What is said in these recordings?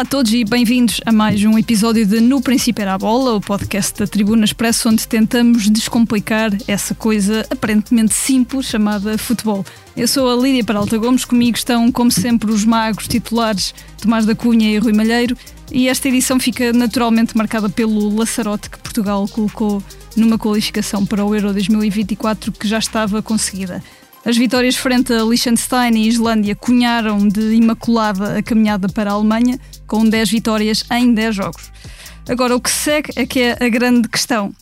Olá a todos e bem-vindos a mais um episódio de No Princípio Era a Bola, o podcast da Tribuna Expresso, onde tentamos descomplicar essa coisa aparentemente simples chamada futebol. Eu sou a Lídia Peralta Gomes, comigo estão, como sempre, os magos titulares Tomás da Cunha e Rui Malheiro, e esta edição fica naturalmente marcada pelo laçarote que Portugal colocou numa qualificação para o Euro 2024 que já estava conseguida. As vitórias frente a Liechtenstein e Islândia cunharam de imaculada a caminhada para a Alemanha, com 10 vitórias em 10 jogos. Agora, o que segue é que é a grande questão.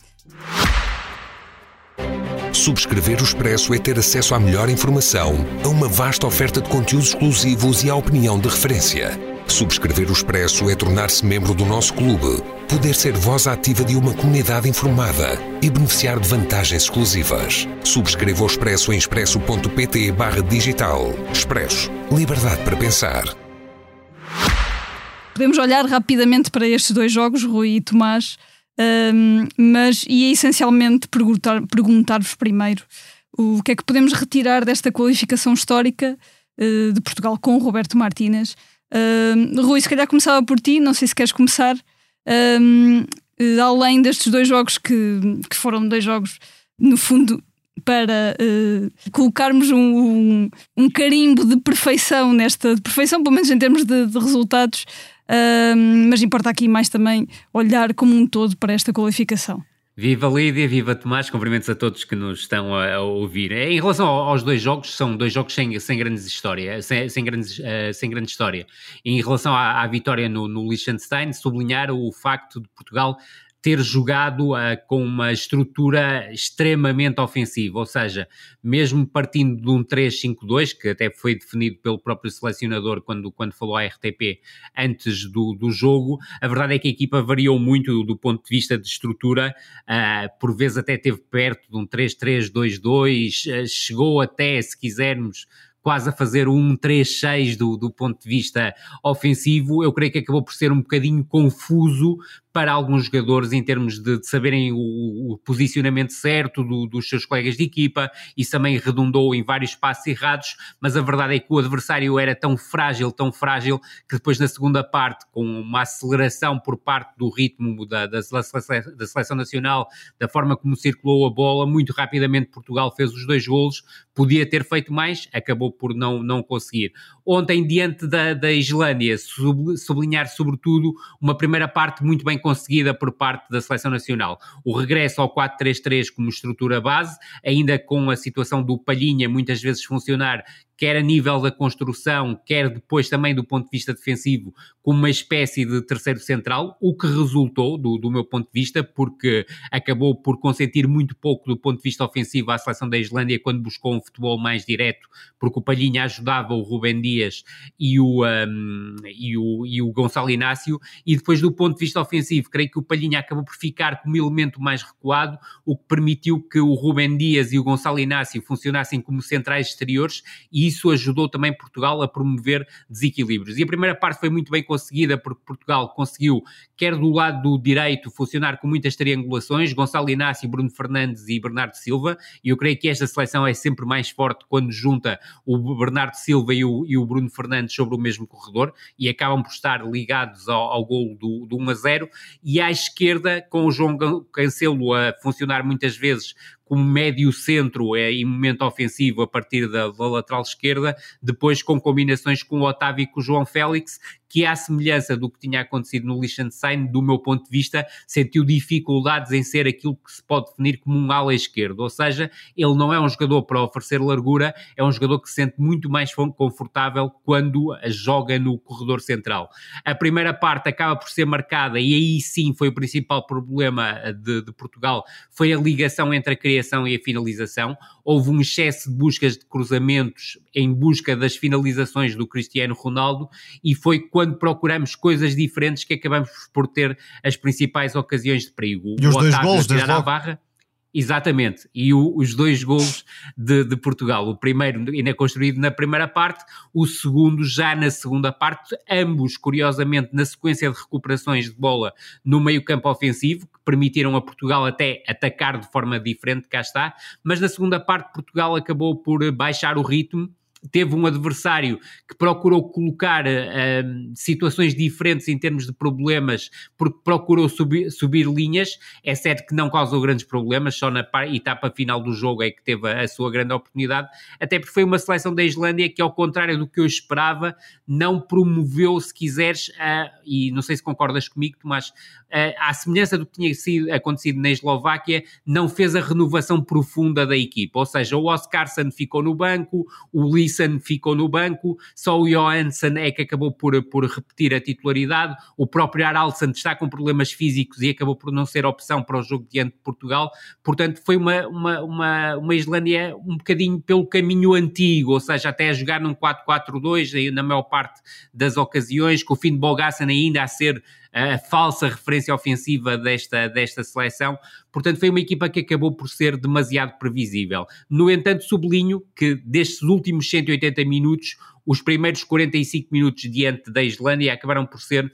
Subscrever o Expresso é ter acesso à melhor informação, a uma vasta oferta de conteúdos exclusivos e à opinião de referência. Subscrever o Expresso é tornar-se membro do nosso clube, poder ser voz ativa de uma comunidade informada e beneficiar de vantagens exclusivas. Subscreva o Expresso em expresso.pt digital. Expresso. Liberdade para pensar. Podemos olhar rapidamente para estes dois jogos, Rui e Tomás, um, mas ia essencialmente perguntar-vos perguntar primeiro o que é que podemos retirar desta qualificação histórica uh, de Portugal com Roberto Martínez Uh, Rui, se calhar começava por ti, não sei se queres começar. Uh, além destes dois jogos que, que foram dois jogos, no fundo, para uh, colocarmos um, um, um, carimbo de perfeição nesta de perfeição, pelo menos em termos de, de resultados, mas importa aqui mais também olhar como um todo para esta qualificação. Viva Lídia, viva Tomás, cumprimentos a todos que nos estão a, a ouvir. Em relação aos dois jogos, são dois jogos sem, sem grandes história, sem, sem, grandes, uh, sem grande história. Em relação à, à vitória no, no Liechtenstein, sublinhar o facto de Portugal ter jogado uh, com uma estrutura extremamente ofensiva, ou seja, mesmo partindo de um 3-5-2, que até foi definido pelo próprio selecionador quando, quando falou à RTP antes do, do jogo, a verdade é que a equipa variou muito do ponto de vista de estrutura, uh, por vezes até teve perto de um 3-3-2-2, uh, chegou até, se quisermos, quase a fazer um 3-6 do, do ponto de vista ofensivo, eu creio que acabou por ser um bocadinho confuso para alguns jogadores em termos de, de saberem o, o, posicionamento certo do, dos seus colegas de equipa, isso também redundou em vários passos errados, mas a verdade é que o adversário era tão frágil, tão frágil, que depois na segunda parte, com uma aceleração por parte do ritmo da, da, da seleção nacional, da forma como circulou a bola, muito rapidamente Portugal fez os dois golos, podia ter feito mais, acabou por não, não conseguir. Ontem, diante da, da Islândia, sublinhar sobretudo uma primeira parte muito bem conseguida por parte da seleção nacional. O regresso ao 4-3-3 como estrutura base, ainda com a situação do Palhinha muitas vezes funcionar quer a nível da construção, quer depois também do ponto de vista defensivo, como uma espécie de terceiro central, o que resultou, do, do meu ponto de vista, porque acabou por consentir muito pouco do ponto de vista ofensivo à seleção da Islândia quando buscou um futebol mais direto, porque o Palhinha ajudava o Rubem Dias e o, um, e o, e o Gonçalo Inácio, e depois do ponto de vista ofensivo, creio que o Palhinha acabou por ficar como elemento mais recuado, o que permitiu que o Rubem Dias e o Gonçalo Inácio funcionassem como centrais exteriores, e isso ajudou também Portugal a promover desequilíbrios. E a primeira parte foi muito bem conseguida, porque Portugal conseguiu, quer do lado do direito, funcionar com muitas triangulações, Gonçalo Inácio, Bruno Fernandes e Bernardo Silva, e eu creio que esta seleção é sempre mais forte quando junta o Bernardo Silva e o, e o Bruno Fernandes sobre o mesmo corredor, e acabam por estar ligados ao, ao golo do, do 1 a 0, e à esquerda, com o João Cancelo a funcionar muitas vezes como médio centro é, em momento ofensivo a partir da, da, lateral esquerda, depois com combinações com o Otávio e com o João Félix, que à semelhança do que tinha acontecido no Liechtenstein, do meu ponto de vista, sentiu dificuldades em ser aquilo que se pode definir como um ala esquerdo, ou seja, ele não é um jogador para oferecer largura, é um jogador que se sente muito mais confortável quando joga no corredor central. A primeira parte acaba por ser marcada, e aí sim foi o principal problema de, de Portugal, foi a ligação entre a criação e a finalização, houve um excesso de buscas de cruzamentos em busca das finalizações do Cristiano Ronaldo, e foi quando procuramos coisas diferentes que acabamos por ter as principais ocasiões de perigo. E os o dois gols, desde logo. barra, Exatamente, e o, os dois gols de, de, Portugal, o primeiro ainda construído na primeira parte, o segundo já na segunda parte, ambos curiosamente na sequência de recuperações de bola no meio campo ofensivo, que permitiram a Portugal até atacar de forma diferente, cá está, mas na segunda parte Portugal acabou por baixar o ritmo teve um adversário que procurou colocar uh, situações diferentes em termos de problemas, porque procurou subir, subir, linhas. É certo que não causou grandes problemas, só na etapa final do jogo é que teve a, a sua grande oportunidade, até porque foi uma seleção da Islândia que, ao contrário do que eu esperava, não promoveu, se quiseres, e não sei se concordas comigo, Tomás, uh, à semelhança do que tinha sido, acontecido na Eslováquia, não fez a renovação profunda da equipa, ou seja, o Oscarson ficou no banco, o Lee Gleason ficou no banco, só o Johansson é que acabou por, por repetir a titularidade, o próprio Aralson está com problemas físicos e acabou por não ser opção para o jogo diante de Portugal, portanto foi uma, uma, uma, uma Islândia um bocadinho pelo caminho antigo, ou seja, até a jogar num 4-4-2 na maior parte das ocasiões, com o fim de Bogasson ainda a ser a falsa referência ofensiva desta, desta seleção. Portanto, foi uma equipa que acabou por ser demasiado previsível. No entanto, sublinho que destes últimos 180 minutos, os primeiros 45 minutos diante da Islândia acabaram por ser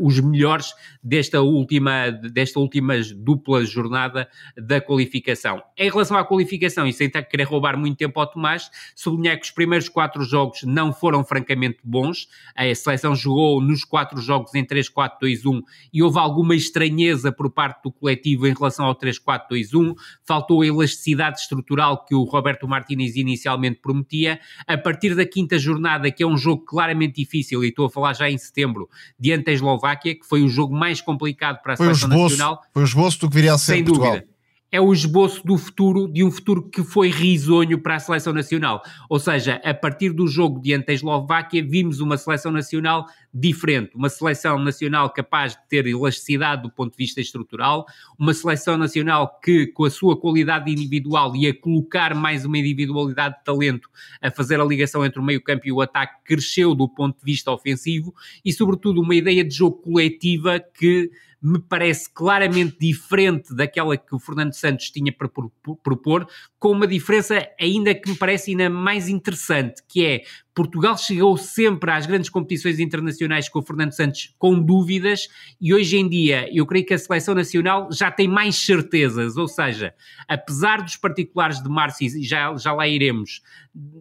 os melhores desta última, desta última dupla jornada da qualificação. Em relação à qualificação, e sem querer roubar muito tempo ao Tomás, sublinhar que os primeiros quatro jogos não foram francamente bons. A seleção jogou nos quatro jogos em 3-4-2-1 e houve alguma estranheza por parte do coletivo em relação ao 3-4-2-1. Faltou a elasticidade estrutural que o Roberto Martínez inicialmente prometia. A partir da quinta jornada, que é um jogo claramente difícil, e estou a falar já em setembro, diante da Eslováquia, que foi o jogo mais complicado para a foi seleção esboço, nacional. Foi o esboço do que viria a ser sem Portugal. dúvida é o esboço do futuro, de um futuro que foi risonho para a seleção nacional. Ou seja, a partir do jogo diante da Eslováquia, vimos uma seleção nacional diferente, uma seleção nacional capaz de ter elasticidade do ponto de vista estrutural, uma seleção nacional que, com a sua qualidade individual, ia colocar mais uma individualidade de talento a fazer a ligação entre o meio-campo e o ataque, cresceu do ponto de vista ofensivo e, sobretudo, uma ideia de jogo coletiva que me parece claramente diferente daquela que o Fernando Santos tinha para propor, com uma diferença ainda que me parece ainda mais interessante, que é Portugal chegou sempre às grandes competições internacionais com o Fernando Santos com dúvidas e hoje em dia eu creio que a seleção nacional já tem mais certezas, ou seja, apesar dos particulares de Márcio, e já, já lá iremos,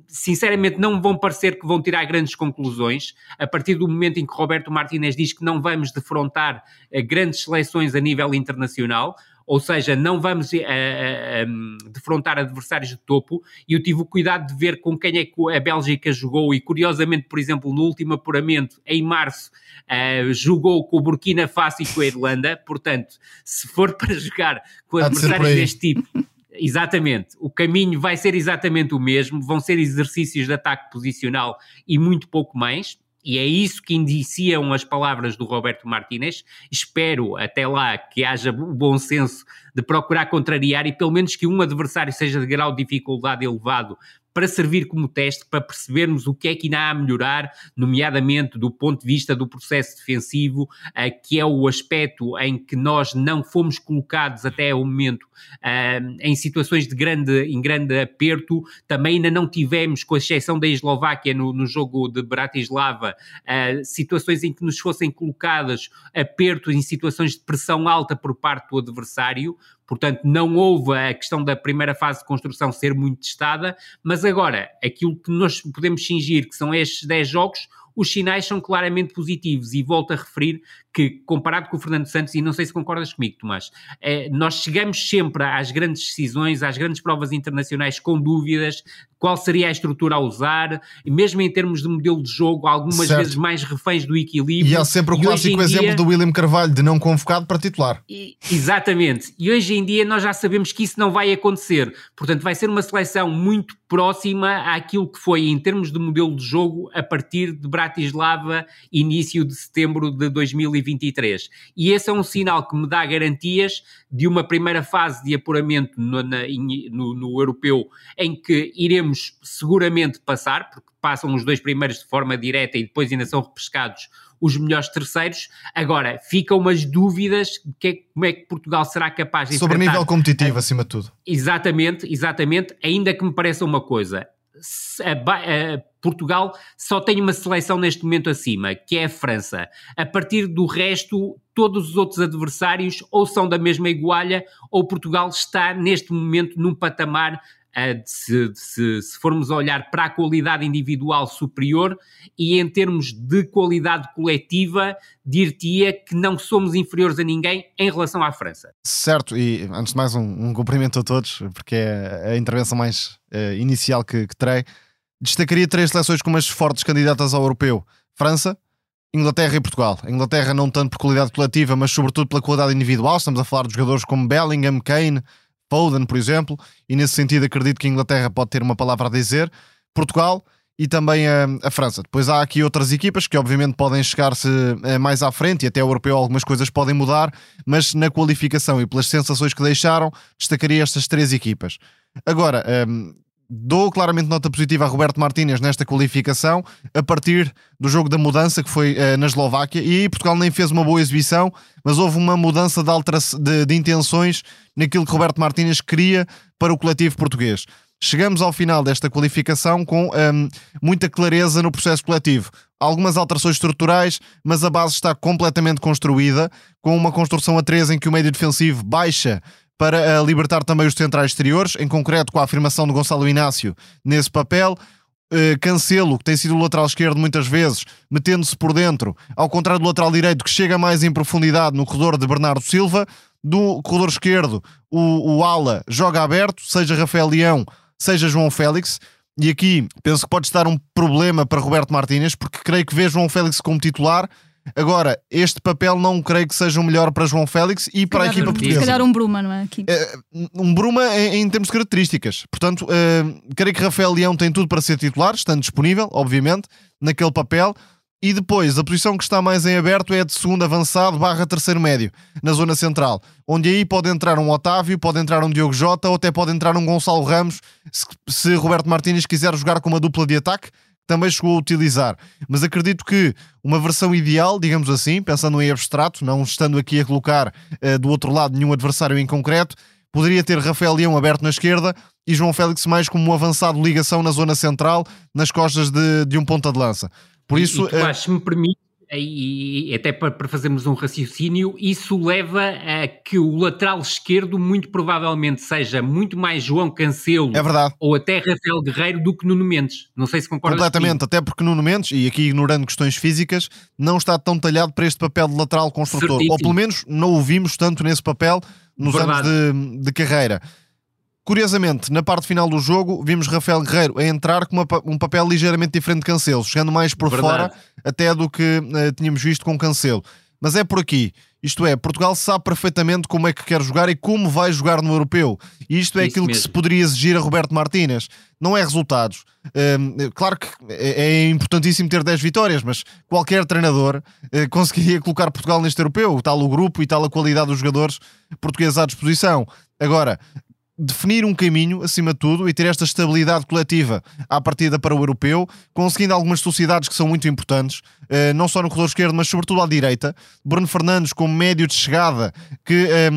sinceramente não vão parecer que vão tirar grandes conclusões, a partir do momento em que Roberto Martínez diz que não vamos defrontar eh, grandes seleções a nível internacional, ou seja, não vamos uh, uh, defrontar adversários de topo, e eu tive o cuidado de ver com quem é que a Bélgica jogou, e curiosamente, por exemplo, no último apuramento, em março, uh, jogou com o Burkina Faso e com a Irlanda, portanto, se for para jogar com adversários deste tipo... Exatamente, o caminho vai ser exatamente o mesmo, vão ser exercícios de ataque posicional e muito pouco mais e é isso que indiciam as palavras do Roberto Martínez. Espero até lá que haja o bom senso de procurar contrariar e pelo menos que um adversário seja de grau de dificuldade elevado para servir como teste, para percebermos o que é que ainda há a melhorar, nomeadamente do ponto de vista do processo defensivo, uh, que é o aspecto em que nós não fomos colocados até o momento uh, em situações de grande, em grande aperto, também ainda não tivemos, com exceção da Eslováquia no, no jogo de Bratislava, uh, situações em que nos fossem colocadas aperto em situações de pressão alta por parte do adversário, Portanto, não houve a questão da primeira fase de construção ser muito testada, mas agora, aquilo que nós podemos fingir que são estes 10 jogos, os sinais são claramente positivos e volto a referir que, comparado com o Fernando Santos, e não sei se concordas comigo, Tomás, é, nós chegamos sempre às grandes decisões, às grandes provas internacionais com dúvidas, qual seria a estrutura a usar, e mesmo em termos de modelo de jogo, algumas certo. vezes mais reféns do equilíbrio. E há sempre o clássico exemplo dia, do William Carvalho de não convocado para titular. E, exatamente. E hoje em dia nós já sabemos que isso não vai acontecer. Portanto, vai ser uma seleção muito próxima àquilo que foi em termos de modelo de jogo a partir de Bratislava, início de setembro de 2023. E esse é um sinal que me dá garantias de uma primeira fase de apuramento no, na, no, no europeu em que iremos seguramente passar, porque passam os dois primeiros de forma direta e depois ainda são repescados os melhores terceiros. Agora, ficam umas dúvidas de que, é, como é que Portugal será capaz de Sobre nível competitivo, acima de tudo. Exatamente, exatamente. Ainda que me pareça uma coisa, Portugal só tem uma seleção neste momento acima, que é a França. A partir do resto, todos os outros adversários ou são da mesma igualha ou Portugal está neste momento num patamar se, se, se, formos olhar para a qualidade individual superior e em termos de qualidade coletiva, dir-te-ia que não somos inferiores a ninguém em relação à França. Certo, e antes de mais um, um cumprimento a todos, porque é a intervenção mais uh, inicial que, que terei. Destacaria três seleções como as fortes candidatas ao europeu: França, Inglaterra e Portugal. Inglaterra não tanto por qualidade coletiva, mas sobretudo pela qualidade individual. Estamos a falar de jogadores como Bellingham, Kane, Foden, por exemplo, e nesse sentido acredito que a Inglaterra pode ter uma palavra a dizer. Portugal e também a, a França. Depois há aqui outras equipas que obviamente podem chegar-se eh, mais à frente e até o europeu algumas coisas podem mudar, mas na qualificação e pelas sensações que deixaram, destacaria estas três equipas. Agora, ehm, dou claramente nota positiva a Roberto Martínez nesta qualificação, a partir do jogo da mudança que foi uh, na Eslováquia, e aí Portugal nem fez uma boa exibição, mas houve uma mudança de, de, de intenções naquilo que Roberto Martínez queria para o coletivo português. Chegamos ao final desta qualificação com um, muita clareza no processo coletivo. Algumas alterações estruturais, mas a base está completamente construída, com uma construção a três em que o médio defensivo baixa para uh, libertar também os centrais exteriores, em concreto com a afirmação de Gonçalo Inácio nesse papel. Uh, Cancelo, que tem sido o lateral esquerdo muitas vezes, metendo-se por dentro, ao contrário do lateral direito, que chega mais em profundidade no corredor de Bernardo Silva. Do corredor esquerdo, o, o ala joga aberto, seja Rafael Leão, seja João Félix. E aqui penso que pode estar um problema para Roberto Martínez, porque creio que vê João Félix como titular, Agora, este papel não creio que seja o melhor para João Félix e para a equipa portuguesa. Se calhar um Bruma, não é? Aqui. Uh, um Bruma em, em, termos de características. Portanto, uh, creio que Rafael Leão tem tudo para ser titular, estando disponível, obviamente, naquele papel. E depois, a posição que está mais em aberto é a de segundo avançado barra terceiro médio, na zona central. Onde aí pode entrar um Otávio, pode entrar um Diogo Jota ou até pode entrar um Gonçalo Ramos, se, se Roberto Martínez quiser jogar com uma dupla de ataque também chegou a utilizar. Mas acredito que uma versão ideal, digamos assim, pensando em abstrato, não estando aqui a colocar uh, do outro lado nenhum adversário em concreto, poderia ter Rafael Leão aberto na esquerda e João Félix mais como um avançado ligação na zona central, nas costas de, de um ponta de lança. Por isso, e, e tu, uh, se me permite, e, até para, fazermos um raciocínio, isso leva a que o lateral esquerdo muito provavelmente seja muito mais João Cancelo é verdade. ou até Rafael Guerreiro do que Nuno Mendes. Não sei se concordas Completamente, até porque Nuno Mendes, e aqui ignorando questões físicas, não está tão talhado para este papel de lateral construtor. Certíssimo. Ou pelo menos não o vimos tanto nesse papel nos Verdade. anos de, de carreira. Curiosamente, na parte final do jogo, vimos Rafael Guerreiro a entrar com uma, um papel ligeiramente diferente de Cancelo, chegando mais por Verdade. fora até do que uh, tínhamos visto com Cancelo. Mas é por aqui. Isto é, Portugal sabe perfeitamente como é que quer jogar e como vai jogar no europeu. E isto é Isso aquilo mesmo. que se poderia exigir a Roberto Martínez. Não é resultados. Uh, claro que é, é importantíssimo ter 10 vitórias, mas qualquer treinador uh, conseguiria colocar Portugal neste europeu, tal o grupo e tal a qualidade dos jogadores portugueses à disposição. Agora, definir um caminho, acima de tudo, e ter esta estabilidade coletiva à partida para o europeu, conseguindo algumas sociedades que são muito importantes, eh, não só no corredor esquerdo, mas sobretudo à direita. Bruno Fernandes como médio de chegada, que eh,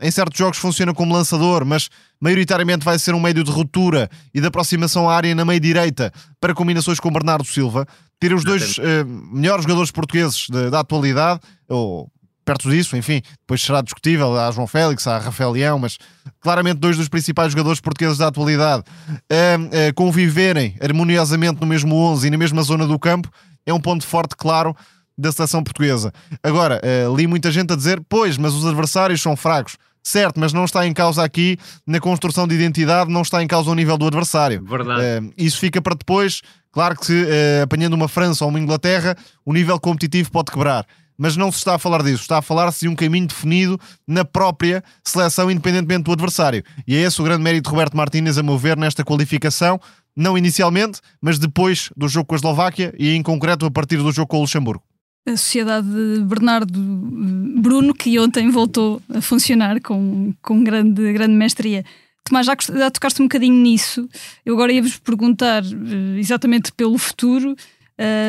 em certos jogos funciona como lançador, mas maioritariamente vai ser um médio de ruptura e de aproximação à área na meia direita para combinações com Bernardo Silva. Ter os dois eh, melhores jogadores portugueses da atualidade, ou perto disso, enfim, depois será discutível, há João Félix, há Rafael Leão, mas claramente dois dos principais jogadores portugueses da atualidade a, a conviverem harmoniosamente no mesmo 11 e na mesma zona do campo é um ponto forte, claro, da seleção portuguesa. Agora, uh, li muita gente a dizer, pois, mas os adversários são fracos. Certo, mas não está em causa aqui na construção de identidade, não está em causa o nível do adversário. Verdade. Uh, isso fica para depois. Claro que se uh, apanhando uma França ou uma Inglaterra, o nível competitivo pode quebrar mas não se está a falar disso, está a falar-se de um caminho definido na própria seleção, independentemente do adversário. E é esse o grande mérito de Roberto Martínez, a meu ver, nesta qualificação, não inicialmente, mas depois do jogo com a Eslováquia e em concreto a partir do jogo com o Luxemburgo. A sociedade de Bernardo Bruno, que ontem voltou a funcionar com, com grande, grande mestria. Tomás, já, já tocaste um bocadinho nisso. Eu agora ia-vos perguntar eh, exatamente pelo futuro.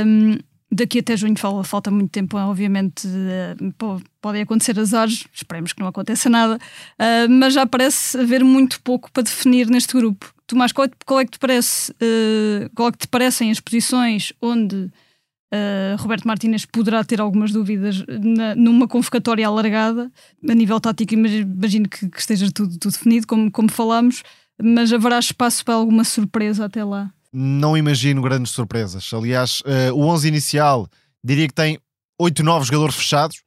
Um, daqui até junho falta muito tempo, obviamente uh, podem acontecer azares, esperemos que não aconteça nada, uh, mas já parece haver muito pouco para definir neste grupo. Tomás, qual, é, qual é que te parece, uh, qual é que te parecem as posições onde Roberto Martínez poderá ter algumas dúvidas na, numa convocatória alargada, a nível tático, imagino que, que esteja tudo, tudo definido, como, como falámos, mas haverá espaço para alguma surpresa até lá? Não imagino grandes surpresas. Aliás, uh, o 11 inicial diria que tem 8, 9 jogadores fechados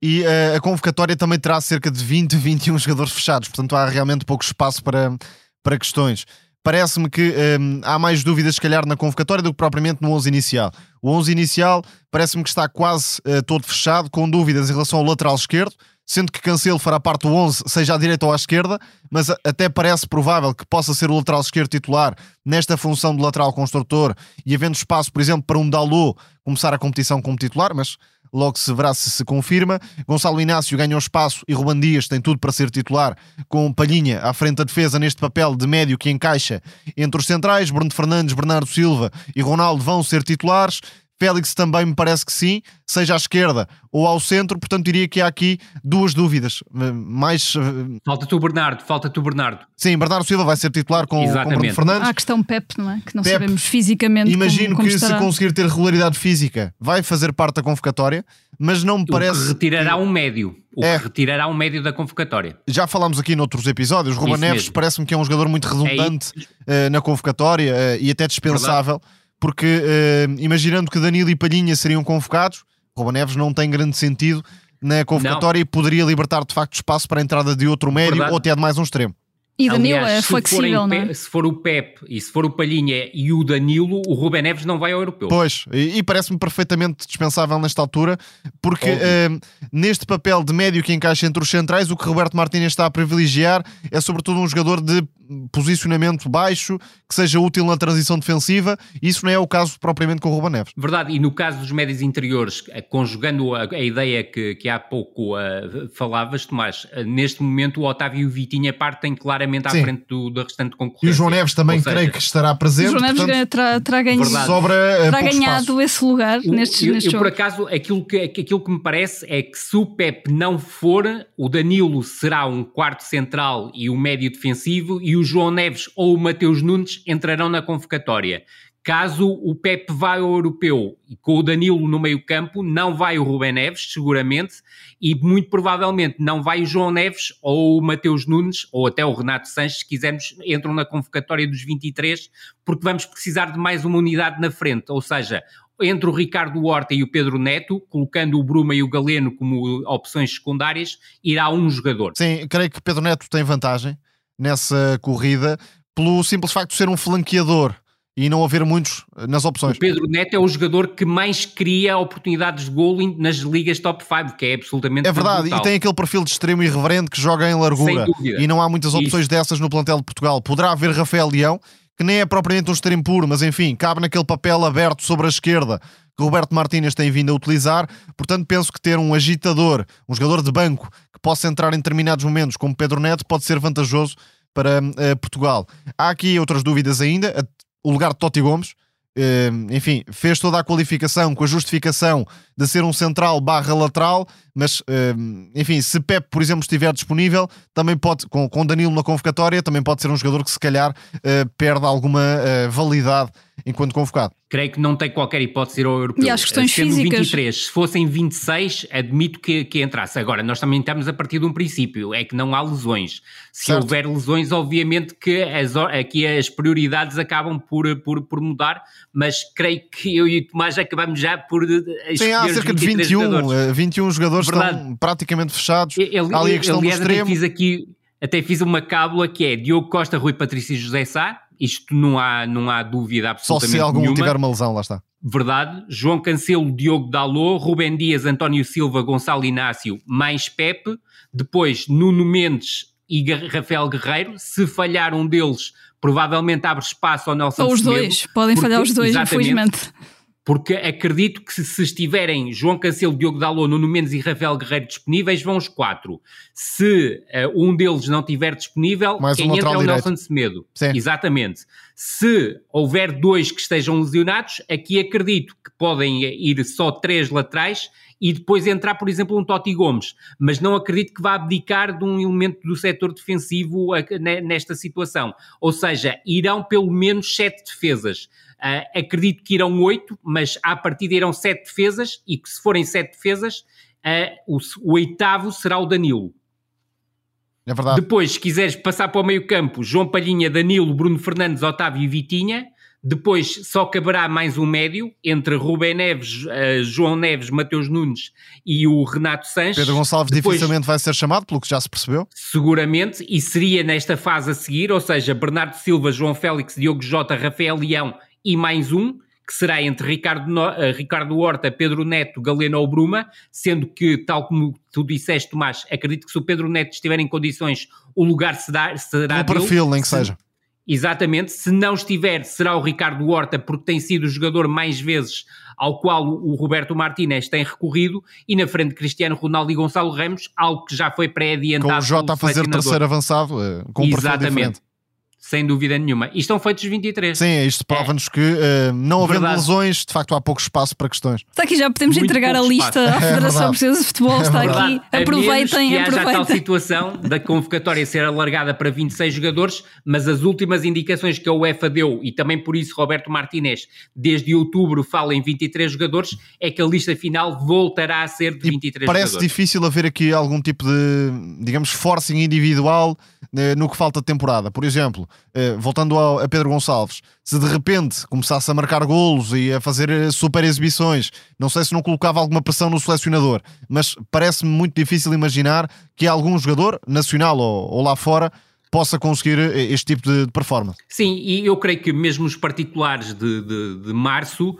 e uh, a convocatória também terá cerca de 20, 21 jogadores fechados, portanto há realmente pouco espaço para, para questões. Parece-me que um, há mais dúvidas, se calhar, na convocatória do que propriamente no 11 inicial. O 11 inicial parece-me que está quase uh, todo fechado, com dúvidas em relação ao lateral esquerdo, sendo que Cancelo fará parte do 11, seja à direita ou à esquerda, mas até parece provável que possa ser o lateral esquerdo titular nesta função de lateral construtor e havendo espaço, por exemplo, para um Dalot começar a competição como titular, mas logo se verá se se confirma. Gonçalo Inácio ganhou espaço e Ruban Dias tem tudo para ser titular, com Palhinha à frente da defesa neste papel de médio que encaixa entre os centrais. Bruno Fernandes, Bernardo Silva e Ronaldo vão ser titulares. Félix também me parece que sim, seja à esquerda ou ao centro, portanto diria que há aqui duas dúvidas. Eh, mais. Eh, falta-te o Bernardo, falta-te o Bernardo. Sim, Bernardo Silva vai ser titular com, com Bruno Fernandes. Há a questão Pep, não é? Que não Pep, sabemos fisicamente. Imagino como, como que estará. se conseguir ter regularidade física vai fazer parte da convocatória, mas não me parece. O que retirará um médio. O é. que retirará um médio da convocatória. Já falámos aqui noutros episódios. Ruba Neves parece-me que é um jogador muito redundante é uh, na convocatória uh, e até dispensável. Verdade porque uh, imaginando que Danilo e Palhinha seriam convocados, Ruba Neves não tem grande sentido na convocatória não. e poderia libertar de facto espaço para a entrada de outro médio Verdade. ou até de mais um extremo. E Danilo Aliás, é flexível, não é? Se for o Pep e se for o Palhinha e o Danilo, o Rubem Neves não vai ao europeu. Pois, e, e parece-me perfeitamente dispensável nesta altura, porque uh, neste papel de médio que encaixa entre os centrais, o que Roberto Martínez está a privilegiar é sobretudo um jogador de posicionamento baixo, que seja útil na transição defensiva, e isso não é o caso propriamente com o Ruba Neves. Verdade, e no caso dos médios interiores, eh, conjugando a, a ideia que, que há pouco uh, falavas, Tomás, uh, neste momento o Otávio e o Vitinha partem claramente à Sim. frente do, da restante concorrência. E o João Neves também seja, creio que estará presente. O João Neves portanto, terá, terá, ganho, terá ganhado espaço. esse lugar o, neste, eu, neste eu, por acaso, aquilo que, aquilo que me parece é que se o Pep não for, o Danilo será um quarto central e um médio defensivo, e o João Neves ou o Mateus Nunes entrarão na convocatória. Caso o Pep vá ao europeu e com o Danilo no meio campo, não vai o Rubem Neves, seguramente, e muito provavelmente não vai o João Neves ou o Mateus Nunes, ou até o Renato Sanches, se quisermos, entram na convocatória dos 23, porque vamos precisar de mais uma unidade na frente, ou seja, entre o Ricardo Horta e o Pedro Neto, colocando o Bruma e o Galeno como opções secundárias, irá um jogador. Sim, creio que Pedro Neto tem vantagem nessa corrida pelo simples facto de ser um flanqueador e não haver muitos eh, nas opções. O Pedro Neto é o jogador que mais cria oportunidades de golo nas ligas top 5, que é absolutamente É verdade, brutal. e tem aquele perfil de extremo irreverente que joga em largura e não há muitas opções Isso. dessas no plantel de Portugal. Poderá haver Rafael Leão, que nem é propriamente um extremo puro, mas enfim, cabe naquele papel aberto sobre a esquerda que Roberto Martínez tem vindo a utilizar. Portanto, penso que ter um agitador, um jogador de banco que possa entrar em determinados momentos, como Pedro Neto, pode ser vantajoso para uh, Portugal. Há aqui outras dúvidas ainda. O lugar de Totti Gomes, uh, enfim, fez toda a qualificação com a justificação de ser um central barra lateral, mas uh, enfim, se Pep, por exemplo, estiver disponível, também pode, com, com Danilo na convocatória, também pode ser um jogador que se calhar perde alguma validade enquanto convocado. Creio que não tem qualquer hipótese de ir ao europeu. E as questões Sendo físicas. 23, se fossem 26, admito que, que entrasse. Agora, nós também estamos a partir de um princípio, é que não há lesões. Se certo. houver lesões, obviamente que as, aqui as prioridades acabam por, por, por mudar, mas creio que eu e o Tomás acabamos já por Sim, há cerca de 21 jogadores. 21 jogadores Verdade. estão praticamente fechados. Ali a questão aliás, do extremo. Até fiz aqui até fiz uma cábula que é Diogo Costa, Rui Patrício e José Sá, isto não há, não há dúvida absolutamente Só se algum nenhuma. tiver uma lesão, lá está. Verdade. João Cancelo, Diogo Dalot, Rubem Dias, António Silva, Gonçalo Inácio, mais Pepe. Depois Nuno Mendes e Rafael Guerreiro. Se falhar um deles, provavelmente abre espaço ao Nelson Ou os dois. Podem porque, falhar os dois, infelizmente porque acredito que se, se, estiverem João Cancelo, Diogo Dalot, Nuno Mendes e Rafael Guerreiro disponíveis, vão os quatro. Se uh, um deles não estiver disponível, Mais quem um entra é o direito. Nelson Semedo. Sim. Exatamente. Se houver dois que estejam lesionados, aqui acredito que podem ir só três laterais e depois entrar, por exemplo, um Totti Gomes. Mas não acredito que vá abdicar de um elemento do setor defensivo nesta situação. Ou seja, irão pelo menos sete defesas. Uh, acredito que irão oito, mas à partida irão sete defesas e que se forem sete defesas, uh, o, o, oitavo será o Danilo. É verdade. Depois, se quiseres passar para o meio campo, João Palhinha, Danilo, Bruno Fernandes, Otávio e Vitinha. Depois só caberá mais um médio entre Rubem Neves, uh, João Neves, Mateus Nunes e o Renato Sanches. Pedro Gonçalves Depois, dificilmente vai ser chamado, pelo que já se percebeu. Seguramente, e seria nesta fase a seguir, ou seja, Bernardo Silva, João Félix, Diogo Jota, Rafael Leão e mais um, que será entre Ricardo, no, uh, Ricardo Horta, Pedro Neto, Galeno ou Bruma, sendo que, tal como tu disseste, Tomás, acredito que se o Pedro Neto estiver em condições, o lugar será, será No perfil, nem que se, seja. Exatamente, se não estiver, será o Ricardo Horta, porque tem sido o jogador mais vezes ao qual o Roberto Martínez tem recorrido, e na frente Cristiano Ronaldo e Gonçalo Ramos, algo que já foi pré-adiantado. Com o Jota a fazer terceiro avançado, eh, com um Exatamente sem dúvida nenhuma. E estão feitos 23. Sim, isto prova-nos é. que, uh, não havendo Verdade. lesões, de facto há pouco espaço para questões. Está aqui, já podemos Muito entregar a lista à é Federação é Portuguesa de Futebol, é está aqui. Aproveitem, que aproveitem. A tal situação da convocatória ser alargada para 26 jogadores, mas as últimas indicações que a UEFA deu, e também por isso Roberto Martínez, desde outubro, fala em 23 jogadores, é que a lista final voltará a ser de 23 e parece jogadores. difícil haver aqui algum tipo de, digamos, forcing individual eh, no que falta de temporada. Por exemplo, eh, voltando a Pedro Gonçalves, se de repente começasse a marcar golos e a fazer eh, super exibições, não sei se não colocava alguma pressão no selecionador, mas parece-me muito difícil imaginar que algum jogador, nacional ou, ou lá fora, possa conseguir este tipo de, performance. Sim, e eu creio que mesmo os particulares de, de, de março, uh,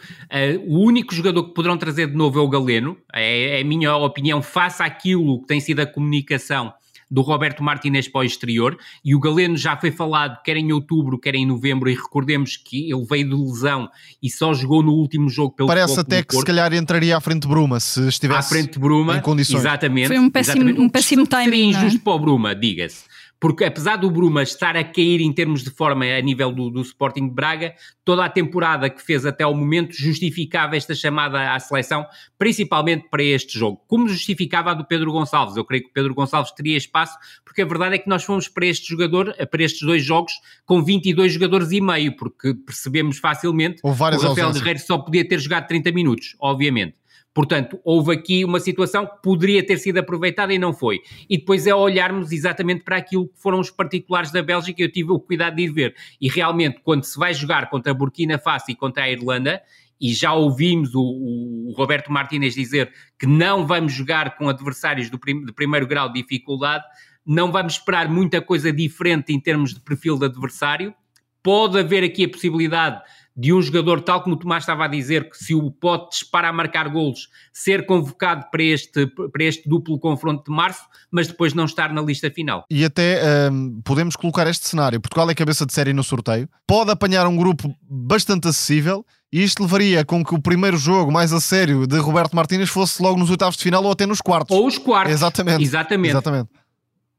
o único jogador que poderão trazer de novo é o Galeno, é, é a minha opinião, face àquilo que tem sido a comunicação do Roberto Martinez para o exterior, e o Galeno já foi falado quer em outubro, quer em novembro, e recordemos que ele veio de lesão e só jogou no último jogo pelo Parece até que se calhar entraria à frente de Bruma, se estivesse à frente de Bruma, em condições. Exatamente. Foi um péssimo, um péssimo timing. Seria injusto é? para o Bruma, diga-se porque apesar do Bruma estar a cair em termos de forma a nível do, do, Sporting de Braga, toda a temporada que fez até ao momento justificava esta chamada à seleção, principalmente para este jogo, como justificava a do Pedro Gonçalves. Eu creio que o Pedro Gonçalves teria espaço, porque a verdade é que nós fomos para este jogador, para estes dois jogos, com 22 jogadores e meio, porque percebemos facilmente que o Rafael Guerreiro só podia ter jogado 30 minutos, obviamente. Portanto, houve aqui uma situação que poderia ter sido aproveitada e não foi. E depois é olharmos exatamente para aquilo que foram os particulares da Bélgica, eu tive o cuidado de ir ver. E realmente, quando se vai jogar contra a Burkina Faso e contra a Irlanda, e já ouvimos o, o Roberto Martínez dizer que não vamos jogar com adversários prim, de primeiro grau de dificuldade, não vamos esperar muita coisa diferente em termos de perfil de adversário. Pode haver aqui a possibilidade de um jogador, tal como o Tomás estava a dizer, que se o pode disparar a marcar golos, ser convocado para este, para este duplo confronto de março, mas depois não estar na lista final. E até um, podemos colocar este cenário: Portugal é cabeça de série no sorteio, pode apanhar um grupo bastante acessível. E isto levaria com que o primeiro jogo mais a sério de Roberto Martínez fosse logo nos oitavos de final ou até nos quartos. Ou os quartos. Exatamente. Exatamente. Exatamente.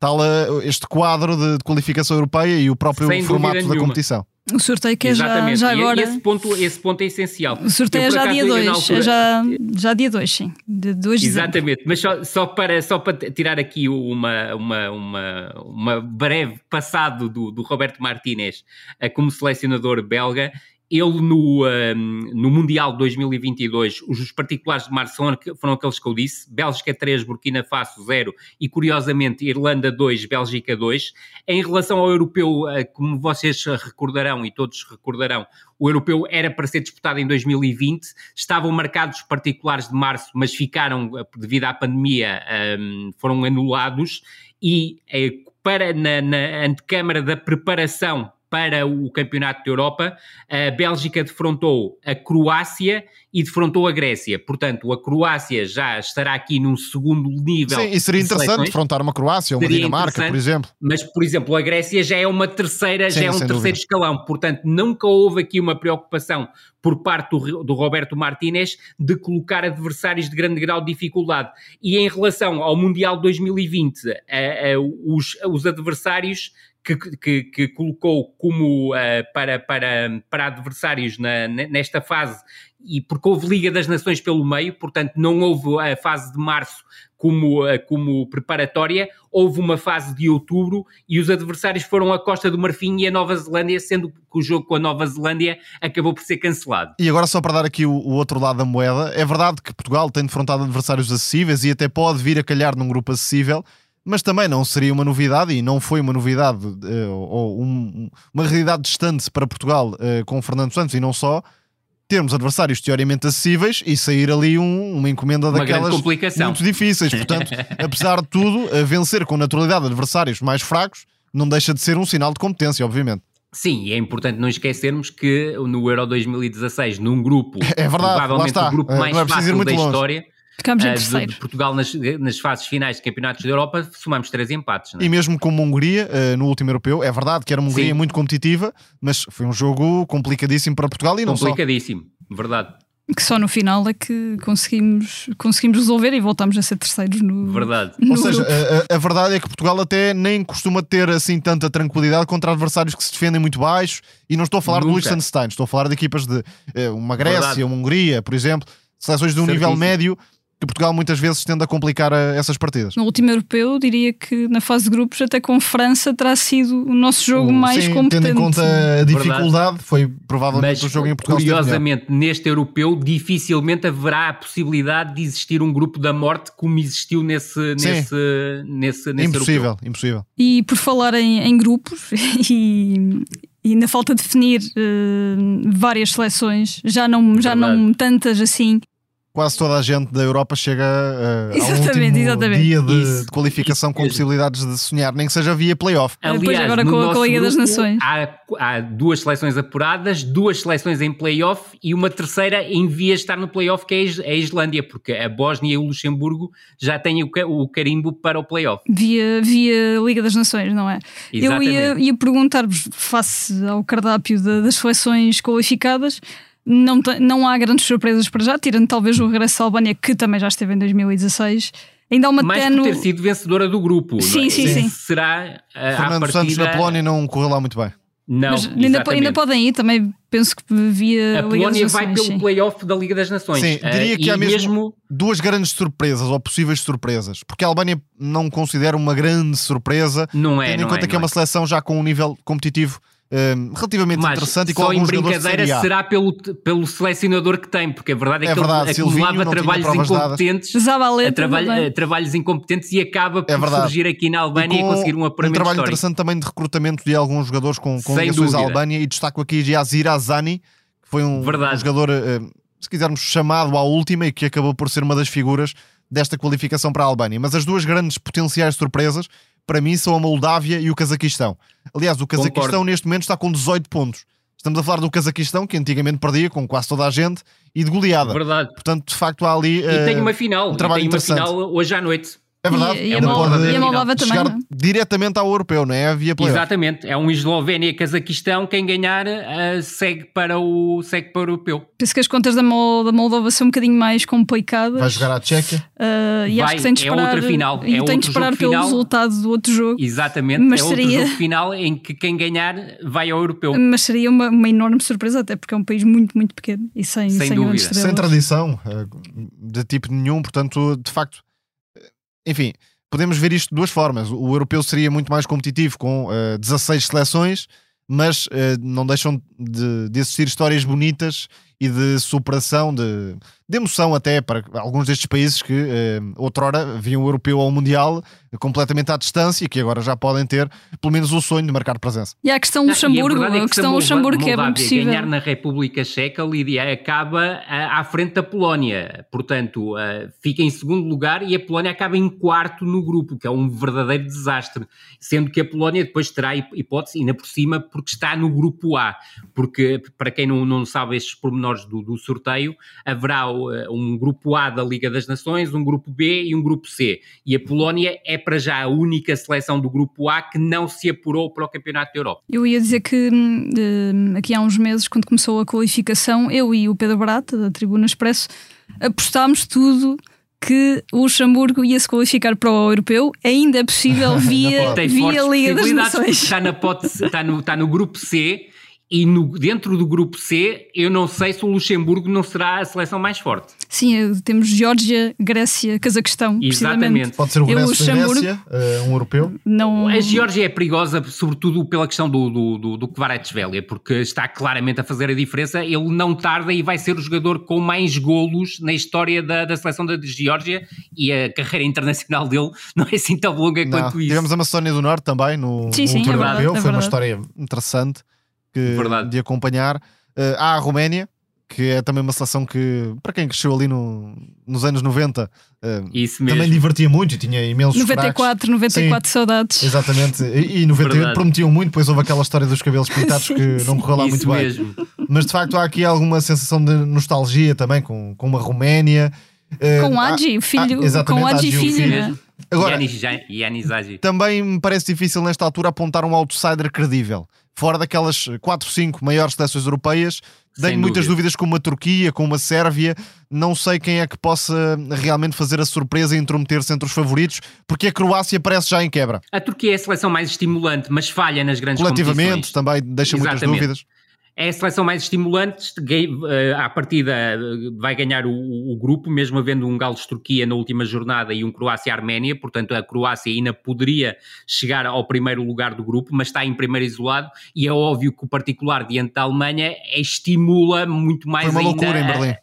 Tal uh, este quadro de, de, qualificação europeia e o próprio Sem formato da competição. O sorteio que é já, já agora. esse ponto, esse ponto é essencial. O sorteio é já dia 2, altura... é já, já dia 2, sim. De dois de Exatamente, mas só, só, para, só para tirar aqui uma, uma, uma, uma breve passado do, do Roberto Martínez eh, como selecionador belga, ele no, um, no Mundial de 2022, os particulares de março foram aqueles que eu disse, Bélgica 3, Burkina Faso 0 e curiosamente Irlanda 2, Bélgica 2. Em relação ao europeu, uh, como vocês recordarão e todos recordarão, o europeu era para ser disputado em 2020, estavam marcados os particulares de março, mas ficaram, uh, devido à pandemia, um, foram anulados e uh, para na, na antecâmara da preparação para o Campeonato da Europa, a Bélgica defrontou a Croácia e defrontou a Grécia. Portanto, a Croácia já estará aqui num segundo nível. Sim, e seria interessante defrontar uma Croácia ou uma Dinamarca, por exemplo. Mas, por exemplo, a Grécia já é uma terceira, Sim, já é um terceiro dúvida. escalão. Portanto, nunca houve aqui uma preocupação por parte do, do Roberto Martínez de colocar adversários de grande grau de dificuldade. E em relação ao Mundial 2020, a, a, os, os adversários que, que, que, colocou como uh, para, para, para adversários na, nesta fase, e porque houve Liga das Nações pelo meio, portanto não houve a fase de março como, uh, como preparatória, houve uma fase de outubro e os adversários foram a Costa do Marfim e a Nova Zelândia, sendo que o jogo com a Nova Zelândia acabou por ser cancelado. E agora só para dar aqui o, o outro lado da moeda, é verdade que Portugal tem defrontado adversários acessíveis e até pode vir a calhar num grupo acessível, mas também não seria uma novidade e não foi uma novidade uh, ou um, uma realidade distante para Portugal uh, com Fernando Santos e não só termos adversários teoricamente acessíveis e sair ali um, uma encomenda uma daquelas muito difíceis. Portanto, apesar de tudo, vencer com naturalidade adversários mais fracos não deixa de ser um sinal de competência, obviamente. Sim, e é importante não esquecermos que no Euro 2016, num grupo, é verdade, provavelmente o grupo mais é fácil da longe. história, Ficamos em uh, terceiro. De Portugal nas, nas fases finais de campeonatos da Europa somamos três empates. É? E mesmo como a Hungria, uh, no último europeu, é verdade que era uma Hungria Sim. muito competitiva, mas foi um jogo complicadíssimo para Portugal e não complicadíssimo, só. Complicadíssimo, verdade que só no final é que conseguimos, conseguimos resolver e voltamos a ser terceiros no. Verdade. No Ou seja, a, a, verdade é que Portugal até nem costuma ter assim tanta tranquilidade contra adversários que se defendem muito baixo. E não estou a falar Nunca. do Liechtenstein, estou a falar de equipas de eh, uma Grécia, verdade. uma Hungria, por exemplo, seleções de um nível médio que Portugal muitas vezes tende a complicar a, eh, essas partidas. No último europeu, diria que na fase de grupos, até com França, terá sido o nosso jogo o, mais sim, competente. Tendo em conta a dificuldade, Verdade. foi provavelmente Mas, o jogo em Portugal. Curiosamente, neste europeu, dificilmente haverá a possibilidade de existir um grupo da morte como existiu nesse, nesse, nesse, nesse Impossível, europeu. impossível. E por falar em, em grupos e e ainda falta definir uh, várias seleções, já não, já não tantas assim quase toda a gente da Europa chega uh, ao último exatamente. dia de, de qualificação isso, com possibilidades de sonhar, nem que seja via playoff. Aliás, agora com a Liga das Nações. Há, há, duas seleções apuradas, duas seleções em playoff e uma terceira em via estar no playoff, que é a Islândia, porque a Bósnia e o Luxemburgo já têm o, o carimbo para o playoff. Via, via Liga das Nações, não é? Exatamente. Eu ia, ia perguntar-vos, face ao cardápio de, das seleções qualificadas, não, não há grandes surpresas para já, tirando talvez o regresso à Albânia, que também já esteve em 2016. Ainda há uma Mais teno... por ter sido vencedora do grupo. Sim, é? sim, sim. Será uh, Fernando partida... Santos na Polónia não correu lá muito bem. Não, Mas ainda, ainda, podem ir, também penso que via. A Polónia vai pelo playoff da Liga das Nações. Sim, diria uh, que há mesmo, mesmo, duas grandes surpresas, ou possíveis surpresas, porque a Albânia não considera uma grande surpresa, não é, tendo em conta é, que é uma é. seleção já com um nível competitivo Ehm, relativamente Mas interessante e com só em brincadeira será pelo, pelo selecionador que tem, porque a verdade é, é que verdade, ele, ele levava trabalhos incompetentes. A trabalho, trabalhos incompetentes e acaba por é surgir aqui na Albânia e, e conseguir um apuramento um trabalho histórico. interessante também de recrutamento de alguns jogadores com, com ligações à Albânia. E destaco aqui Yazir Azani que foi um, um jogador eh, se quisermos chamado à última e que acabou por ser uma das figuras desta qualificação para a Albânia. Mas as duas grandes potenciais surpresas para mim são a Moldávia e o Cazaquistão. Aliás, o Cazaquistão Concordo. neste momento está com 18 pontos. Estamos a falar do Cazaquistão, que antigamente perdia com quase toda a gente e de goleada. Verdade. Portanto, de facto, há ali. E uh, tem uma final. Um trabalho e tem uma final hoje à noite. É verdade. E, e, a, Moldova, e a Moldova também. Chegar não? diretamente ao europeu, não é? Via playoff. Exatamente. É um Eslovénia-Cazaquistão. Quem ganhar uh, segue, para o, segue para o europeu. Penso que as contas da, Moldova são um bocadinho mais complicadas. Vai jogar a Tchequia. Uh, e Vai, acho que tem de esperar, é outra final. E é tem de esperar pelo final. resultado do outro jogo. Exatamente. Mas é seria... outro jogo final em que quem ganhar vai ao europeu. Mas seria uma, uma enorme surpresa, até porque é um país muito, muito pequeno e sem, sem, sem dúvida. Sem tradição eh, de tipo nenhum. Portanto, de facto, enfim podemos ver isto de duas formas. O europeu seria muito mais competitivo com uh, 16 seleções, mas uh, não deixam de, de, existir histórias bonitas e de superação, de, de emoção até para alguns destes países que uh, outrora viam o europeu ao Mundial completamente à distância e que agora já podem ter pelo menos o sonho de marcar presença. E a questão Luxemburgo, a, é a questão Luxemburgo que é bem possível. ganhar na República Checa, Lídia, acaba uh, à frente da Polónia, portanto uh, fica em segundo lugar e a Polónia acaba em quarto no grupo, que é um verdadeiro desastre, sendo que a Polónia depois terá hipótese, ainda por cima, porque está no grupo A, porque para quem não, não sabe estes pormenores do, do sorteio, haverá uh, um grupo A da Liga das Nações, um grupo B e um grupo C, e a Polónia é para já a única seleção do grupo A que não se apurou para o Campeonato da Europa. Eu ia dizer que uh, aqui há uns meses, quando começou a qualificação, eu e o Pedro Barata, da Tribuna Expresso, apostámos tudo que o Luxemburgo ia se qualificar para o europeu, ainda é possível via, via Liga das Nações. Está, na pote, está, no, está no grupo C E no, dentro do grupo C, eu não sei se o Luxemburgo não será a seleção mais forte. Sim, eh, temos Geórgia, Grécia, Cazaquistão. Exatamente. Pode ser o regresso da Grécia, uh, um europeu. Não... A Geórgia é perigosa, sobretudo pela questão do, do, do, do Kvaratskhelia, porque está claramente a fazer a diferença. Ele não tarda e vai ser o jogador com mais golos na história da, da seleção da Geórgia e a carreira internacional dele não é assim tão longa não. quanto isso. Tivemos a Macedónia do Norte também no, sim, sim, último é verdade, europeu, é foi uma verdade. história interessante que, Verdade. de acompanhar. Uh, há a Roménia, que é também uma seleção que, para quem cresceu ali no, nos anos 90, uh, Isso mesmo. também divertia muito e tinha imensos 94, 94 Sim. saudades. Exatamente, e, e 98 Verdade. prometiam muito, depois houve aquela história dos cabelos pintados Sim, que não correu lá Isso muito bem. mesmo. Mas de facto há aqui alguma sensação de nostalgia também com, com uma Roménia. Uh, Com o filho, ah, exatamente, com o filho, filho. Agora, Yanis Agi. também me parece difícil nesta altura apontar um outsider credível. Fora daquelas 4, 5 maiores seleções europeias, tenho muitas dúvida. dúvidas com uma Turquia, com uma Sérvia. Não sei quem é que possa realmente fazer a surpresa e intrometer-se entre os favoritos, porque a Croácia parece já em quebra. A Turquia é a seleção mais estimulante, mas falha nas grandes Coletivamente competições. também deixa muitas Exatamente. dúvidas. É a seleção mais estimulante, eh, à partida eh, vai ganhar o, o grupo, mesmo havendo um Gales-Turquia na última jornada e um Croácia-Arménia, portanto a Croácia ainda poderia chegar ao primeiro lugar do grupo, mas está em primeiro isolado e é óbvio que o particular diante da Alemanha estimula muito mais Foi uma ainda loucura em Berlim.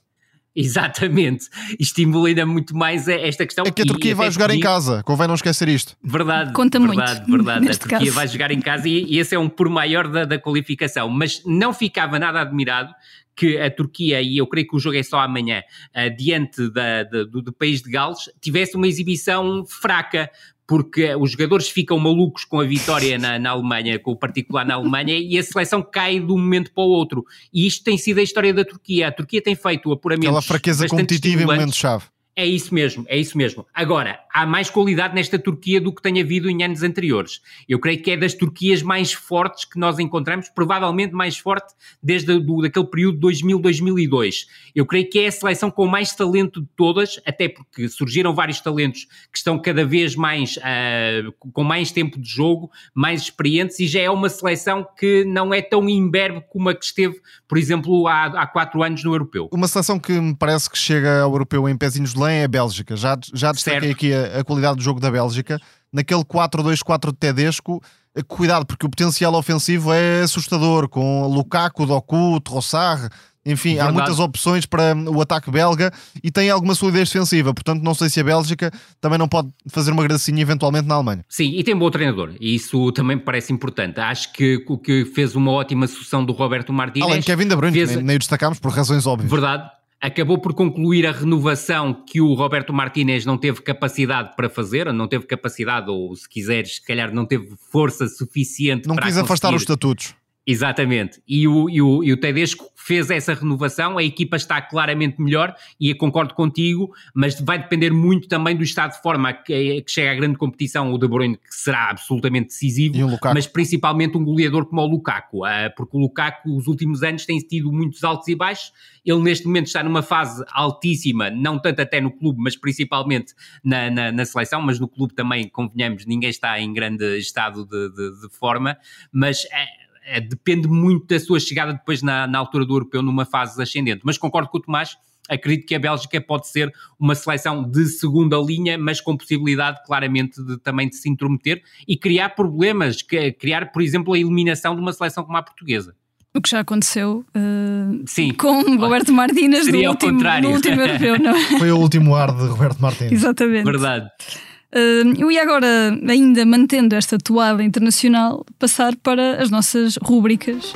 Exatamente, estimula ainda muito mais a- esta questão. É que a Turquia vai jogar em digo- casa, convém não esquecer isto. Verdade, Conta muito, verdade, verdade. A Turquia caso. vai jogar em casa e, e esse é um por maior da, da qualificação. Mas não ficava nada admirado que a Turquia, e eu creio que o jogo é só amanhã, ah, diante da- da- do, do país de Gales, tivesse uma exibição fraca. Porque os jogadores ficam malucos com a vitória na, na Alemanha, com o particular na Alemanha, e a seleção cai de um momento para o outro. E isto tem sido a história da Turquia. A Turquia tem feito apuramentos. Aquela fraqueza competitiva em estimulantes. É isso mesmo, é isso mesmo. Agora, há mais qualidade nesta Turquia do que tem havido em anos anteriores. Eu creio que é das Turquias mais fortes que nós encontramos, provavelmente mais forte desde do, daquele período 2000-2002. Eu creio que é a seleção com mais talento de todas, até porque surgiram vários talentos que estão cada vez mais ah, com mais tempo de jogo, mais experientes, e já é uma seleção que não é tão imberbe como a que esteve, por exemplo, há, há quatro anos no Europeu. Uma seleção que me parece que chega ao europeu em pezinhos de lã é a Bélgica. Já, já destaquei aqui a, a qualidade do jogo da Bélgica. Naquele 4-2-4 de Tedesco, eh, cuidado, porque o potencial ofensivo é assustador, com Lukaku, Doku, Trossard. Enfim, há Verdade. muitas opções para hum, o ataque belga e tem alguma solidez defensiva. Portanto, não sei se a Bélgica também não pode fazer uma gracinha eventualmente na Alemanha. Sim, e tem um bom treinador, e isso também me parece importante. Acho que o que fez uma ótima sucessão do Roberto Martínez. Além de Kevin De Bruyne, fez- nem, nem o destacámos por razões óbvias. Verdade. Acabou por concluir a renovação que o Roberto Martínez não teve capacidade para fazer, não teve capacidade, ou se quiseres, se calhar não teve força suficiente Não para quis afastar os estatutos. Exatamente. E o, e, o, e o Tedesco fez essa renovação, a equipa está claramente melhor e eu concordo contigo, mas vai depender muito também do estado de forma que, que chega à grande competição, o De Bruyne, que será absolutamente decisivo, mas principalmente um goleador como o Lukaku, ah, porque o Lukaku, os últimos anos, tem tido muitos altos e baixos. Ele, neste momento, está numa fase altíssima, não tanto até no clube, mas principalmente na, na, na seleção. Mas no clube também, convenhamos, ninguém está em grande estado de, de- de forma, mas. É- depende muito da sua chegada depois na, na altura do europeu numa fase ascendente. Mas concordo com o Tomás, acredito que a Bélgica pode ser uma seleção de segunda linha, mas com possibilidade claramente de, também de se intrometer e criar problemas, que- criar, por exemplo, a eliminação de uma seleção como a portuguesa. O que já aconteceu uh, Sim. com Roberto Martínez no último, no último europeu, não é? Foi o último ar de Roberto Martins. Exatamente. Verdade. Eu ia agora, ainda mantendo esta toada internacional, passar para as nossas rúbricas.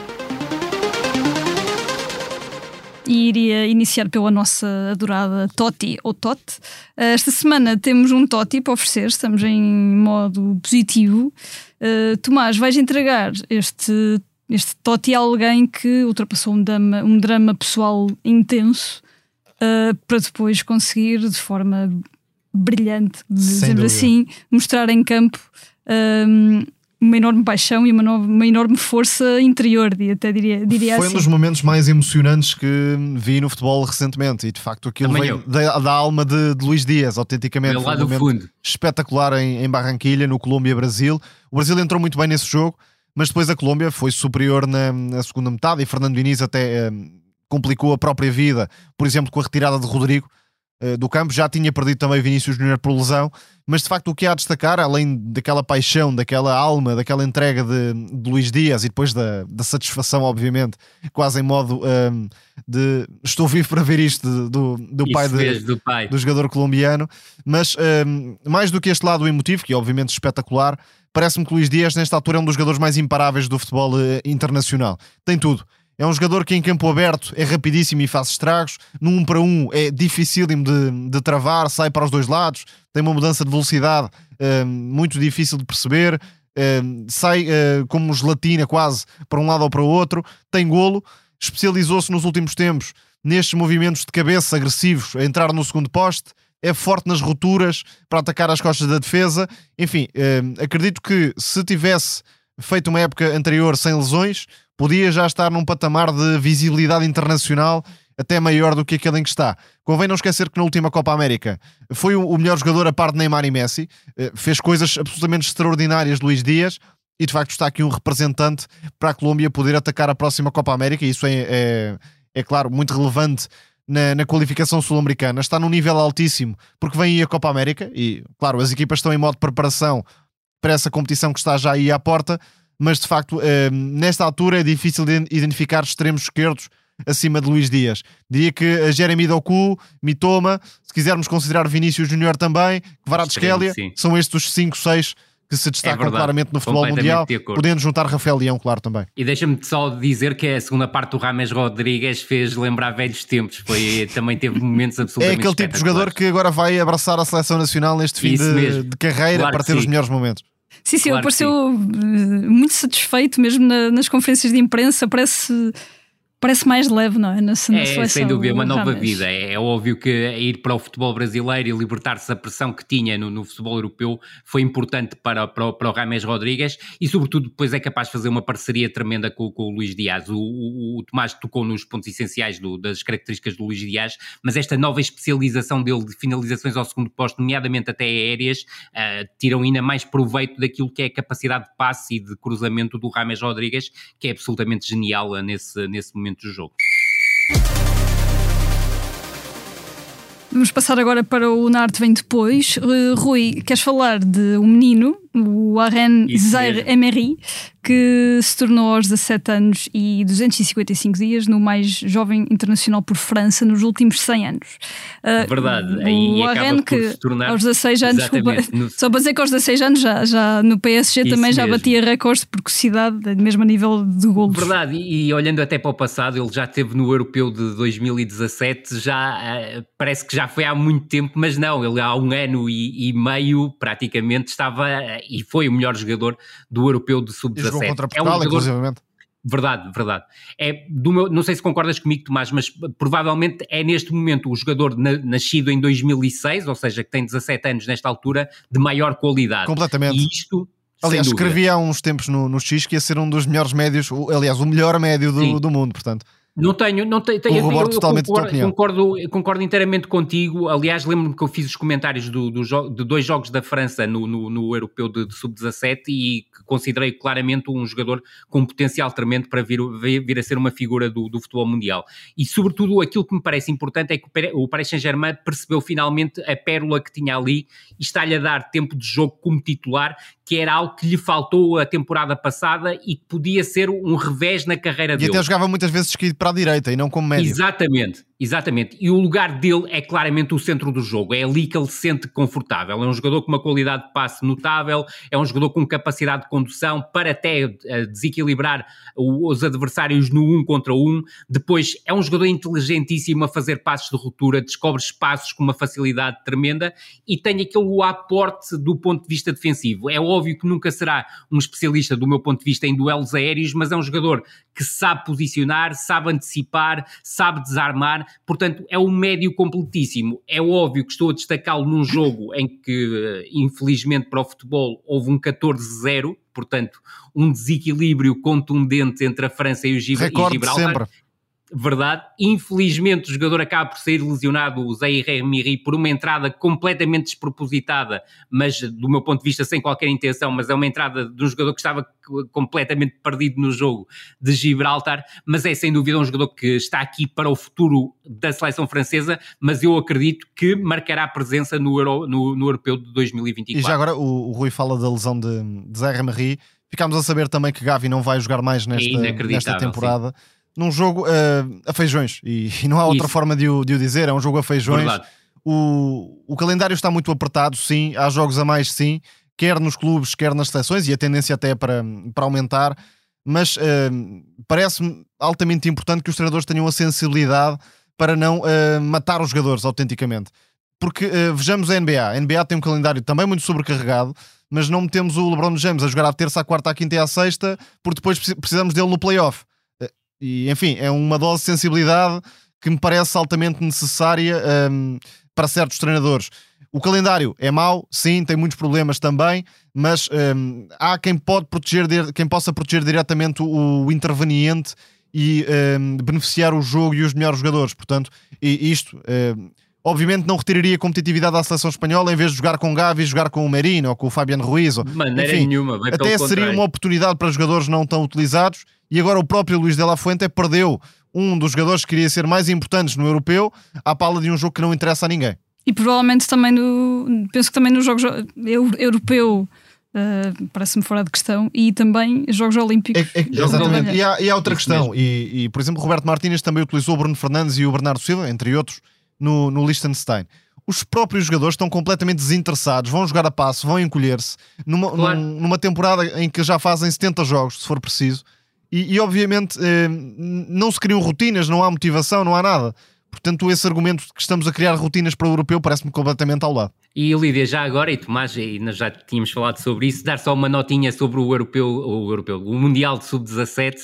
E iria iniciar pela nossa adorada Toti ou Tot. Uh, Esta semana temos um Toti para oferecer, estamos em modo positivo. Uh, Tomás, vais entregar este, este Toti a alguém que ultrapassou um drama, um drama pessoal intenso uh, para depois conseguir, de forma brilhante, dizendo dúvida. assim, mostrar em campo um, uma enorme paixão e uma, nova- uma enorme força interior, até diria, diria Foi um assim. dos momentos mais emocionantes que vi no futebol recentemente e de facto aquilo Também veio da, da alma de, de Luís Dias, autenticamente. Foi um fundo. espetacular em, em Barranquilha, no Colômbia-Brasil. O Brasil entrou muito bem nesse jogo, mas depois a Colômbia foi superior na, na segunda metade e Fernando Diniz até complicou a própria vida, por exemplo, com a retirada de Rodrigo do campo. Já tinha perdido também Vinícius Júnior por lesão, mas de facto o que há a destacar, além daquela paixão, daquela alma, daquela entrega de, de Luís Dias e depois da, da, satisfação, obviamente, quase em modo um, ehm, de estou vivo para ver isto do, do, pai, de, do, pai do jogador colombiano, mas um, ehm, mais do que este lado emotivo, que é obviamente espetacular, parece-me que Luís Dias, nesta altura, é um dos jogadores mais imparáveis do futebol uh, internacional. Tem tudo é um jogador que em campo aberto é rapidíssimo e faz estragos. No 1 um para 1 um é dificílimo de, de travar, sai para os dois lados, tem uma mudança de velocidade uh, muito difícil de perceber. Uh, sai uh, como gelatina quase para um lado ou para o outro, tem golo, especializou-se nos últimos tempos nestes movimentos de cabeça agressivos a entrar no segundo poste, é forte nas rupturas para atacar as costas da defesa. Enfim, acredito que se tivesse feito uma época anterior sem lesões, podia já estar num patamar de visibilidade internacional até maior do que aquele em que está. Convém não esquecer que na última Copa América foi o melhor jogador a par de Neymar e Messi, eh, fez coisas absolutamente extraordinárias Luís Dias e de facto está aqui um representante para a Colômbia poder atacar a próxima Copa América e isso é, é, é claro, muito relevante na, na qualificação sul-americana. Está num nível altíssimo porque vem aí a Copa América e, claro, as equipas estão em modo de preparação para essa competição que está já aí à porta mas de facto, uh, nesta altura é difícil de identificar extremos esquerdos acima de Luís Dias. Diria que a Jeremy Doku, Mitoma, se quisermos considerar Vinícius Júnior também, Kvaratskhelia, são estes os 5, 6 que se destacam é claramente no futebol mundial, podendo juntar Rafael Leão, claro, também. E deixa-me só dizer que a segunda parte do Rames Rodrigues fez lembrar velhos tempos, foi, também teve momentos absolutamente É aquele tipo de jogador que agora vai abraçar a seleção nacional neste fim de, de, carreira claro para ter sim. os melhores momentos. Sim, sim, claro ele pareceu sim. muito satisfeito mesmo na, nas conferências de imprensa, parece parece mais leve, não é? Na, na é, seleção, sem dúvida, uma nova vida. É, é, óbvio que ir para o futebol brasileiro e libertar-se da pressão que tinha no, no, futebol europeu foi importante para, para, para o Rames Rodrigues e, sobretudo, depois é capaz de fazer uma parceria tremenda com, com o Luís Dias. O, o, o, Tomás tocou nos pontos essenciais do, das características do Luís Dias, mas esta nova especialização dele de finalizações ao segundo posto, nomeadamente até aéreas, uh, tiram ainda mais proveito daquilo que é a capacidade de passe e de cruzamento do Rames Rodrigues, que é absolutamente genial nesse, nesse momento do jogo. Vamos passar agora para o Nart Vem Depois. Uh, Rui, queres falar de um menino, o Arren Zaire Emery, que se tornou aos 17 anos e 255 dias no mais jovem internacional por França nos últimos 100 anos. Uh, Verdade. O Arren que tornar... aos 16 anos, desculpa, no... só para dizer que aos 16 anos já, já no PSG Isso também já batia recordes de precocidade, mesmo a nível de golos. Verdade, e, e, olhando até para o passado, ele já teve no Europeu de 2017, já uh, parece que já foi há muito tempo, mas não, ele há um ano e, e meio praticamente estava e foi o melhor jogador do europeu de sub-17. Contra Portugal, é um inclusivamente. Verdade, verdade. É do meu, não sei se concordas comigo, Tomás, mas provavelmente é neste momento o jogador na, nascido em 2006, ou seja, que tem 17 anos nesta altura, de maior qualidade. Completamente. E isto. Aliás, escrevi há uns tempos no, no X que ia ser um dos melhores médios, aliás, o melhor médio do, do mundo, portanto. Não tenho, não tenho, tenho eu, eu, totalmente concordo, concordo, concordo, inteiramente contigo. Aliás, lembro-me que eu fiz os comentários do, do, de dois jogos da França no, no, no Europeu de, de Sub-17 e que considerei claramente um jogador com potencial tremendo para vir, vir a ser uma figura do, do, futebol mundial. E, sobretudo, aquilo que me parece importante é que o Paris Saint-Germain percebeu finalmente a pérola que tinha ali e está-lhe a dar tempo de jogo como titular, que era algo que lhe faltou a temporada passada e que podia ser um revés na carreira e dele. E até jogava muitas vezes esquerdo para a direita e não como médio. Exatamente. Exatamente, e o lugar dele é claramente o centro do jogo, é ali que ele se sente confortável. É um jogador com uma qualidade de passe notável, é um jogador com capacidade de condução para até uh, desequilibrar os adversários no um contra um. Depois, é um jogador inteligentíssimo a fazer passos de ruptura, descobre espaços com uma facilidade tremenda e tem aquele aporte do ponto de vista defensivo. É óbvio que nunca será um especialista, do meu ponto de vista, em duelos aéreos, mas é um jogador que sabe posicionar, sabe antecipar, sabe desarmar portanto é um médio completíssimo. É óbvio que estou a destacá-lo num jogo em que, infelizmente para o futebol, houve um 14-0, portanto um desequilíbrio contundente entre a França e o Gib Recorde Gibraltar. Sempre. Verdade. Infelizmente, o jogador acaba por sair lesionado, o Zaire Remiri, por uma entrada completamente despropositada, mas do meu ponto de vista sem qualquer intenção, mas é uma entrada de um jogador que estava completamente perdido no jogo de Gibraltar, mas é sem dúvida um jogador que está aqui para o futuro da seleção francesa, mas eu acredito que marcará presença no, Euro, no, no Europeu de 2024. E já agora o, o Rui fala da lesão de, de Zaire Remiri, ficámos a saber também que Gavi não vai jogar mais nesta, nesta temporada. Sim num jogo uh, a feijões e, e, não há outra Isso. forma de o, de o, dizer, é um jogo a feijões. O, o calendário está muito apertado, sim, há jogos a mais, sim, quer nos clubes, quer nas seleções, e a tendência até é para, para aumentar, mas uh, parece-me altamente importante que os treinadores tenham a sensibilidade para não uh, matar os jogadores autenticamente. Porque vejamos a NBA, a NBA tem um calendário também muito sobrecarregado, mas não metemos o LeBron James a jogar à terça, à quarta, à quinta e à sexta, porque depois precisamos dele no playoff. E, enfim, é uma dose de sensibilidade que me parece altamente necessária um, para certos treinadores. O calendário é mau, sim, tem muitos problemas também, mas um, há quem, pode proteger, quem possa proteger diretamente o, o interveniente e um, beneficiar o jogo e os melhores jogadores. Portanto, isto um, obviamente não retiraria competitividade à seleção espanhola em vez de jogar com Gavi, jogar com o Merino ou com o Fabiano Ruiz. Ou, Maneira enfim, nenhuma, até seria uma oportunidade para jogadores não tão utilizados e agora o próprio Luís de la Fuente perdeu um dos jogadores que queria ser mais importantes no europeu à pala de um jogo que não interessa a ninguém. E provavelmente também no. Penso que também nos jogos europeu. Uh, parece-me fora de questão, e também Jogos Olímpicos. É, é, exatamente. E há, e há outra Isso questão, e, e, por exemplo, Roberto Martínez também utilizou o Bruno Fernandes e o Bernardo Silva, entre outros, no, no Liechtenstein. Os próprios jogadores estão completamente desinteressados, vão jogar a passo, vão encolher-se numa, claro. numa temporada em que já fazem 70 jogos, se for preciso, e, e obviamente eh, não se criam rotinas, não há motivação, não há nada. Portanto, esse argumento de que estamos a criar rotinas para o europeu parece-me completamente ao lado. E Lídia, já agora, e Tomás, e nós já tínhamos falado sobre isso, dar só uma notinha sobre o europeu, o, europeu, o Mundial de Sub-17.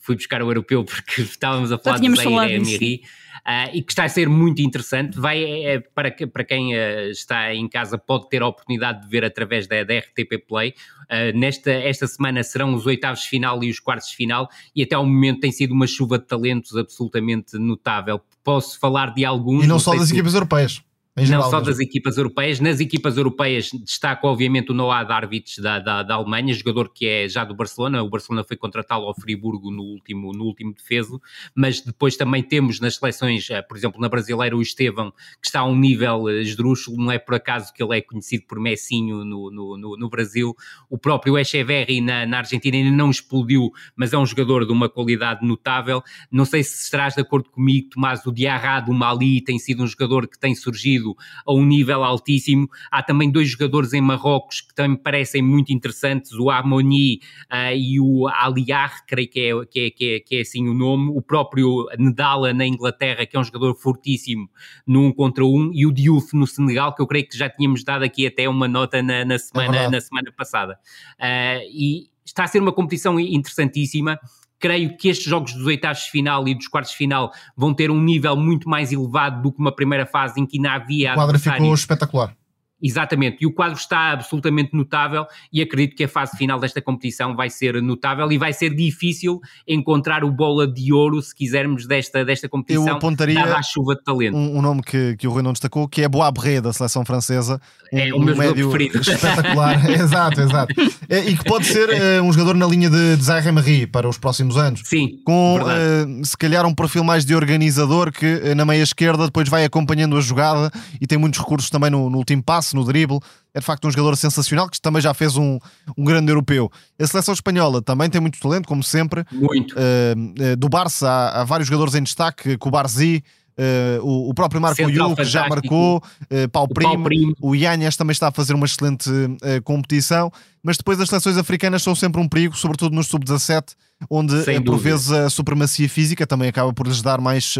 Fui buscar o europeu porque estávamos a falar de Zaire Emery uh, e que está a ser muito interessante. Vai, é, é para, para quem uh, está em casa, pode ter a oportunidade de ver através da, da RTP Play. Uh, nesta esta semana serão os oitavos de final e os quartos de final, e até ao momento tem sido uma chuva de talentos absolutamente notável. Posso falar de alguns. E não, não só das se... equipas europeias não só das equipas europeias, nas equipas europeias destaco obviamente o Noah Darwich da, da, da, Alemanha, jogador que é já do Barcelona, o Barcelona foi contratá-lo ao Friburgo no último, no último defeso, mas depois também temos nas seleções, eh, por exemplo na brasileira o Estevão, que está a um nível eh, esdrúxulo, não é por acaso que ele é conhecido por Messinho no, no, no, no Brasil, o próprio Echeverri na, na Argentina ainda não explodiu, mas é um jogador de uma qualidade notável, não sei se estarás de acordo comigo, Tomás, o Diarra do Mali tem sido um jogador que tem surgido a um nível altíssimo. Há também dois jogadores em Marrocos que também parecem muito interessantes, o Harmoni uh, e o Aliar, creio que é, que, é, que, é, que é assim o nome, o próprio Nedala na Inglaterra, que é um jogador fortíssimo no um contra um, e o Diouf no Senegal, que eu creio que já tínhamos dado aqui até uma nota na, na semana, é na semana passada. Uh, e está a ser uma competição interessantíssima creio que estes jogos dos oitavos de final e dos quartos de final vão ter um nível muito mais elevado do que uma primeira fase em que ainda havia. O quadro ficou espetacular. Exatamente, e o quadro está absolutamente notável e acredito que a fase final desta competição vai ser notável e vai ser difícil encontrar o bola de ouro, se quisermos, desta, desta competição, Eu apontaria a chuva de talento. Um, um, nome que, que o Rui não destacou, que é Boabré, da seleção francesa. Um, é o um meu médio preferido. espetacular, exato, exato. É, e que pode ser uh, um jogador na linha de, de Zaire para os próximos anos. Sim, Com, uh, se calhar, um perfil mais de organizador que uh, na meia esquerda depois vai acompanhando a jogada e tem muitos recursos também no, no último passo passe, no drible. É de facto um jogador sensacional que também já fez um, um grande europeu. A seleção espanhola também tem muito talento, como sempre. Muito. Uh, uh, do Barça há, há, vários jogadores em destaque, com o Barzi. Uh, o, o, próprio Marco Yu, que já marcou, uh, Pau, Primo, Primo, o Yanhas também está a fazer uma excelente uh, competição, mas depois as seleções africanas são sempre um perigo, sobretudo nos sub-17, onde por vezes a supremacia física também acaba por lhes dar mais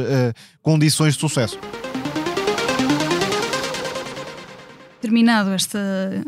condições de sucesso. Terminado esta,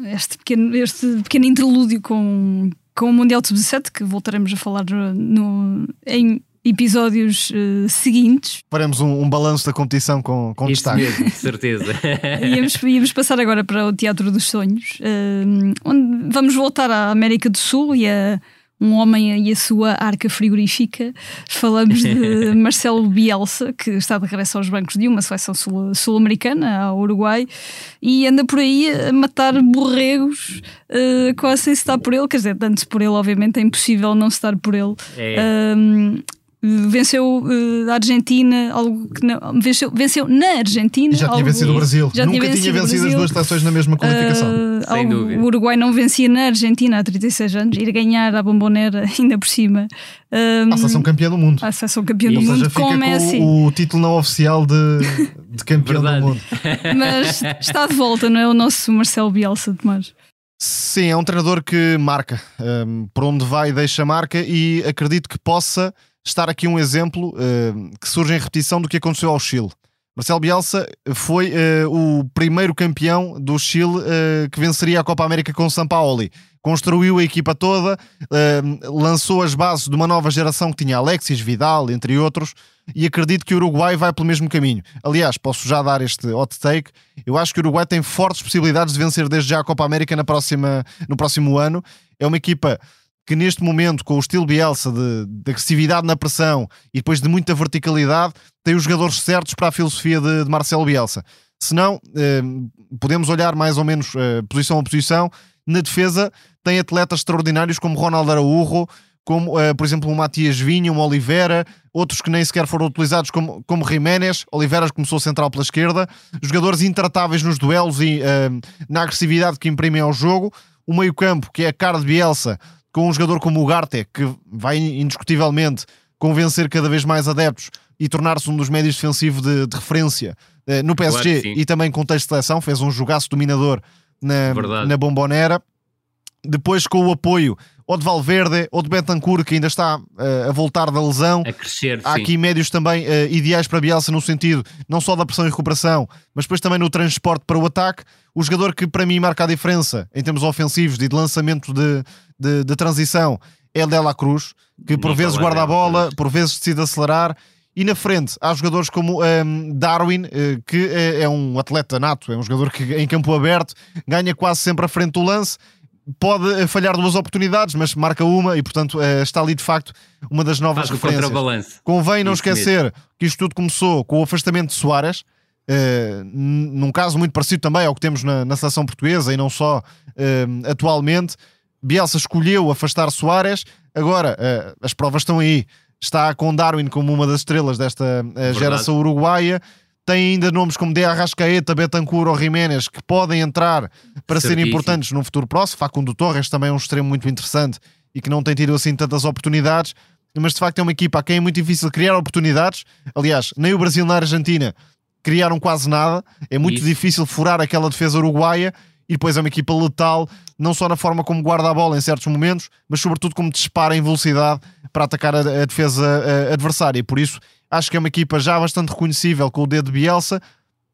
este, pequeno, este pequeno interlúdio com, com o Mundial de Sub-17, que voltaremos a falar no, em episódios uh, seguintes. Faremos um, um balanço da competição com, com Isso destaque. Mesmo, de certeza. íamos, íamos passar agora para o Teatro dos Sonhos, uh, onde vamos voltar à América do Sul e a um homem e a sua arca frigorífica. Falamos de Marcelo Bielsa, que está de regresso aos bancos de uma seleção sul-americana, ao Uruguai, e anda por aí a matar borregos, uh, quase sem estar por ele. Quer dizer, antes por ele, obviamente, é impossível não estar por ele. É. Um, venceu uh, a Argentina, algo que não, venceu, venceu na Argentina. E já tinha vencido o Brasil. Já Nunca tinha vencido, vencido as duas seleções na mesma qualificação. Uh, Sem dúvida. O Uruguai não vencia na Argentina há 36 anos, ir ganhar a bombonera ainda por cima. Um, a seleção campeã do mundo. A seleção campeã do mundo com o Messi. Com o título não oficial de, de campeão do mundo. Mas está de volta, não é? O nosso Marcelo Bielsa, Tomás. Sim, é um treinador que marca. Um, por onde vai, deixa marca e acredito que possa estar aqui um exemplo uh, que surge em repetição do que aconteceu ao Chile. Marcelo Bielsa foi uh, o primeiro campeão do Chile uh, que venceria a Copa América com Sampaoli. Construiu a equipa toda, lançou as bases de uma nova geração que tinha Alexis, Vidal, entre outros, e acredito que o Uruguai vai pelo mesmo caminho. Aliás, posso já dar este hot take. Eu acho que o Uruguai tem fortes possibilidades de vencer desde já a Copa América na próxima, no próximo ano. É uma equipa que neste momento, com o estilo Bielsa de, de, agressividade na pressão e depois de muita verticalidade, tem os jogadores certos para a filosofia de, de Marcelo Bielsa. Se não, eh, podemos olhar mais ou menos eh, posição a posição. Na defesa, tem atletas extraordinários como Ronaldo Araújo, como, eh, por exemplo, o Matias Vinha, o Oliveira, outros que nem sequer foram utilizados, como, como Jiménez. Oliveira começou central pela esquerda. Jogadores intratáveis nos duelos e eh, na agressividade que imprimem ao jogo. O meio-campo, que é a cara de Bielsa, com um jogador como o Garte, que vai indiscutivelmente convencer cada vez mais adeptos e tornar-se um dos médios defensivos de, de referência eh, no PSG claro e também contexto de seleção, fez um jogaço dominador na, na Bombonera. Depois, com o apoio ou de Valverde ou de Betancourt, que ainda está uh, a voltar da lesão. A crescer. Há sim. aqui médios também uh, ideais para Bielsa, no sentido não só da pressão e recuperação, mas depois também no transporte para o ataque. O jogador que para mim marca a diferença em termos ofensivos e de lançamento de, de, de transição é Dela Cruz, que por vezes guarda a bola, por vezes decide acelerar. E na frente há jogadores como um, ehm, Darwin, eh, que é, é, um atleta nato, é um jogador que em campo aberto ganha quase sempre a frente do lance pode falhar duas oportunidades, mas marca uma e, portanto, eh, está ali de facto uma das novas Faz referências. Convém não Isso esquecer mesmo. que isto tudo começou com o afastamento de Soares, uh, num caso muito parecido também ao que temos na, na seleção portuguesa e não só uh, atualmente. Bielsa escolheu afastar Soares, agora uh, as provas estão aí. Está com Darwin como uma das estrelas desta geração uruguaia tem ainda nomes como De Arrascaeta, Betancourt ou Jiménez que podem entrar para serem importantes no futuro próximo. Facundo Torres também é um extremo muito interessante e que não tem tido assim tantas oportunidades. Mas de facto é uma equipa a quem é muito difícil criar oportunidades. Aliás, nem o Brasil nem a Argentina criaram quase nada. É muito Isso. difícil furar aquela defesa uruguaia. E depois é uma equipa letal, não só na forma como guarda a bola em certos momentos, mas sobretudo como dispara em velocidade para atacar a, a defesa a, adversária. E por isso Acho que é uma equipa já bastante reconhecível com o dedo de Bielsa,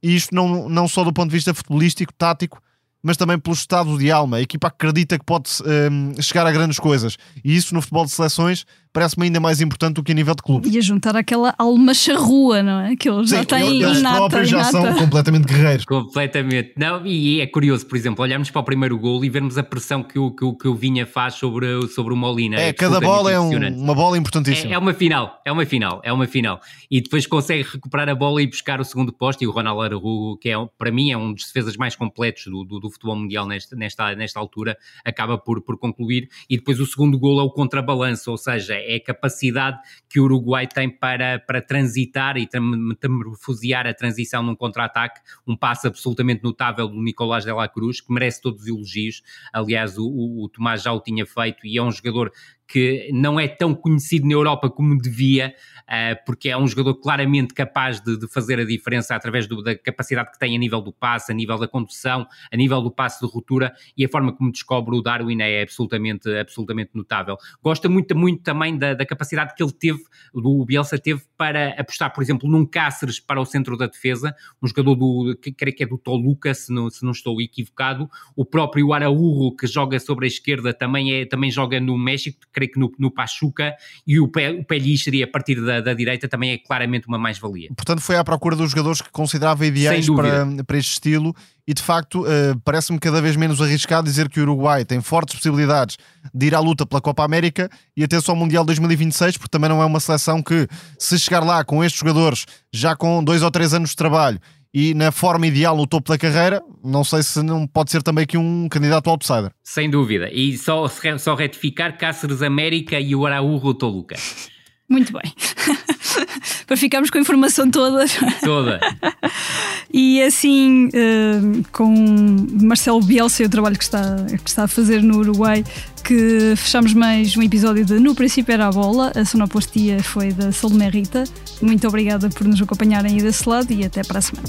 e isto não, não só do ponto de vista futebolístico, tático, mas também pelo estado de alma. A equipa acredita que pode um, chegar a grandes coisas. E isso no futebol de seleções parece-me ainda mais importante do que a nível de clube. E a juntar aquela alma charrua, não é? Que eles Sim, já têm eles inata, próprios já são completamente guerreiros. Completamente. Não, e é curioso, por exemplo, olharmos para o primeiro gol e vermos a pressão que o, que o, que o Vinha faz sobre, sobre o Molina. É, é cada bola é um, uma bola importantíssima. É, é, uma final, é uma final, é uma final. E depois consegue recuperar a bola e buscar o segundo posto. E o Ronaldo Araújo, que é, para mim é um dos defesas mais completos do, do, do futebol mundial nesta, nesta, nesta altura, acaba por, por concluir. E depois o segundo gol é o contrabalanço, ou seja, é a capacidade que o Uruguai tem para, para transitar e metamorfosear a transição num contra-ataque, um passo absolutamente notável do Nicolás de la Cruz, que merece todos os elogios. Aliás, o, o, o Tomás já o tinha feito e é um jogador que não é tão conhecido na Europa como devia, uh, porque é um jogador claramente capaz de, de fazer a diferença através do, da capacidade que tem a nível do passe, a nível da condução, a nível do passe de ruptura e a forma como descobre o Darwin é absolutamente, absolutamente notável. Gosta muito, muito também da, da capacidade que ele teve, o Bielsa teve para apostar, por exemplo, num Cáceres para o centro da defesa, um jogador do, que creio que é do Toluca, se não, se não estou equivocado, o próprio Araújo que joga sobre a esquerda também, é, também joga no México, creio que no, no Pachuca, e o, Pe, o Pelli seria a partir da, da direita também é claramente uma mais-valia. Portanto, foi à procura dos jogadores que considerava ideais para, para este estilo e de facto uh, parece-me cada vez menos arriscado dizer que o Uruguai tem fortes possibilidades de ir à luta pela Copa América e até só ao Mundial 2026, porque também não é uma seleção que, se chegar lá com estes jogadores já com dois ou três anos de trabalho e na forma ideal no topo da carreira, não sei se não pode ser também aqui um candidato outsider. Sem dúvida. E só, só retificar Cáceres América e o Araújo Toluca. Muito bem. Para ficarmos com a informação toda. Toda. e assim, uh, com Marcelo Bielsa e o trabalho que está, que está a fazer no Uruguai, que fechamos mais um episódio de No Princípio Era a Bola. A sonoplastia foi da Salomé Rita. Muito obrigada por nos acompanharem aí desse lado e até para a semana.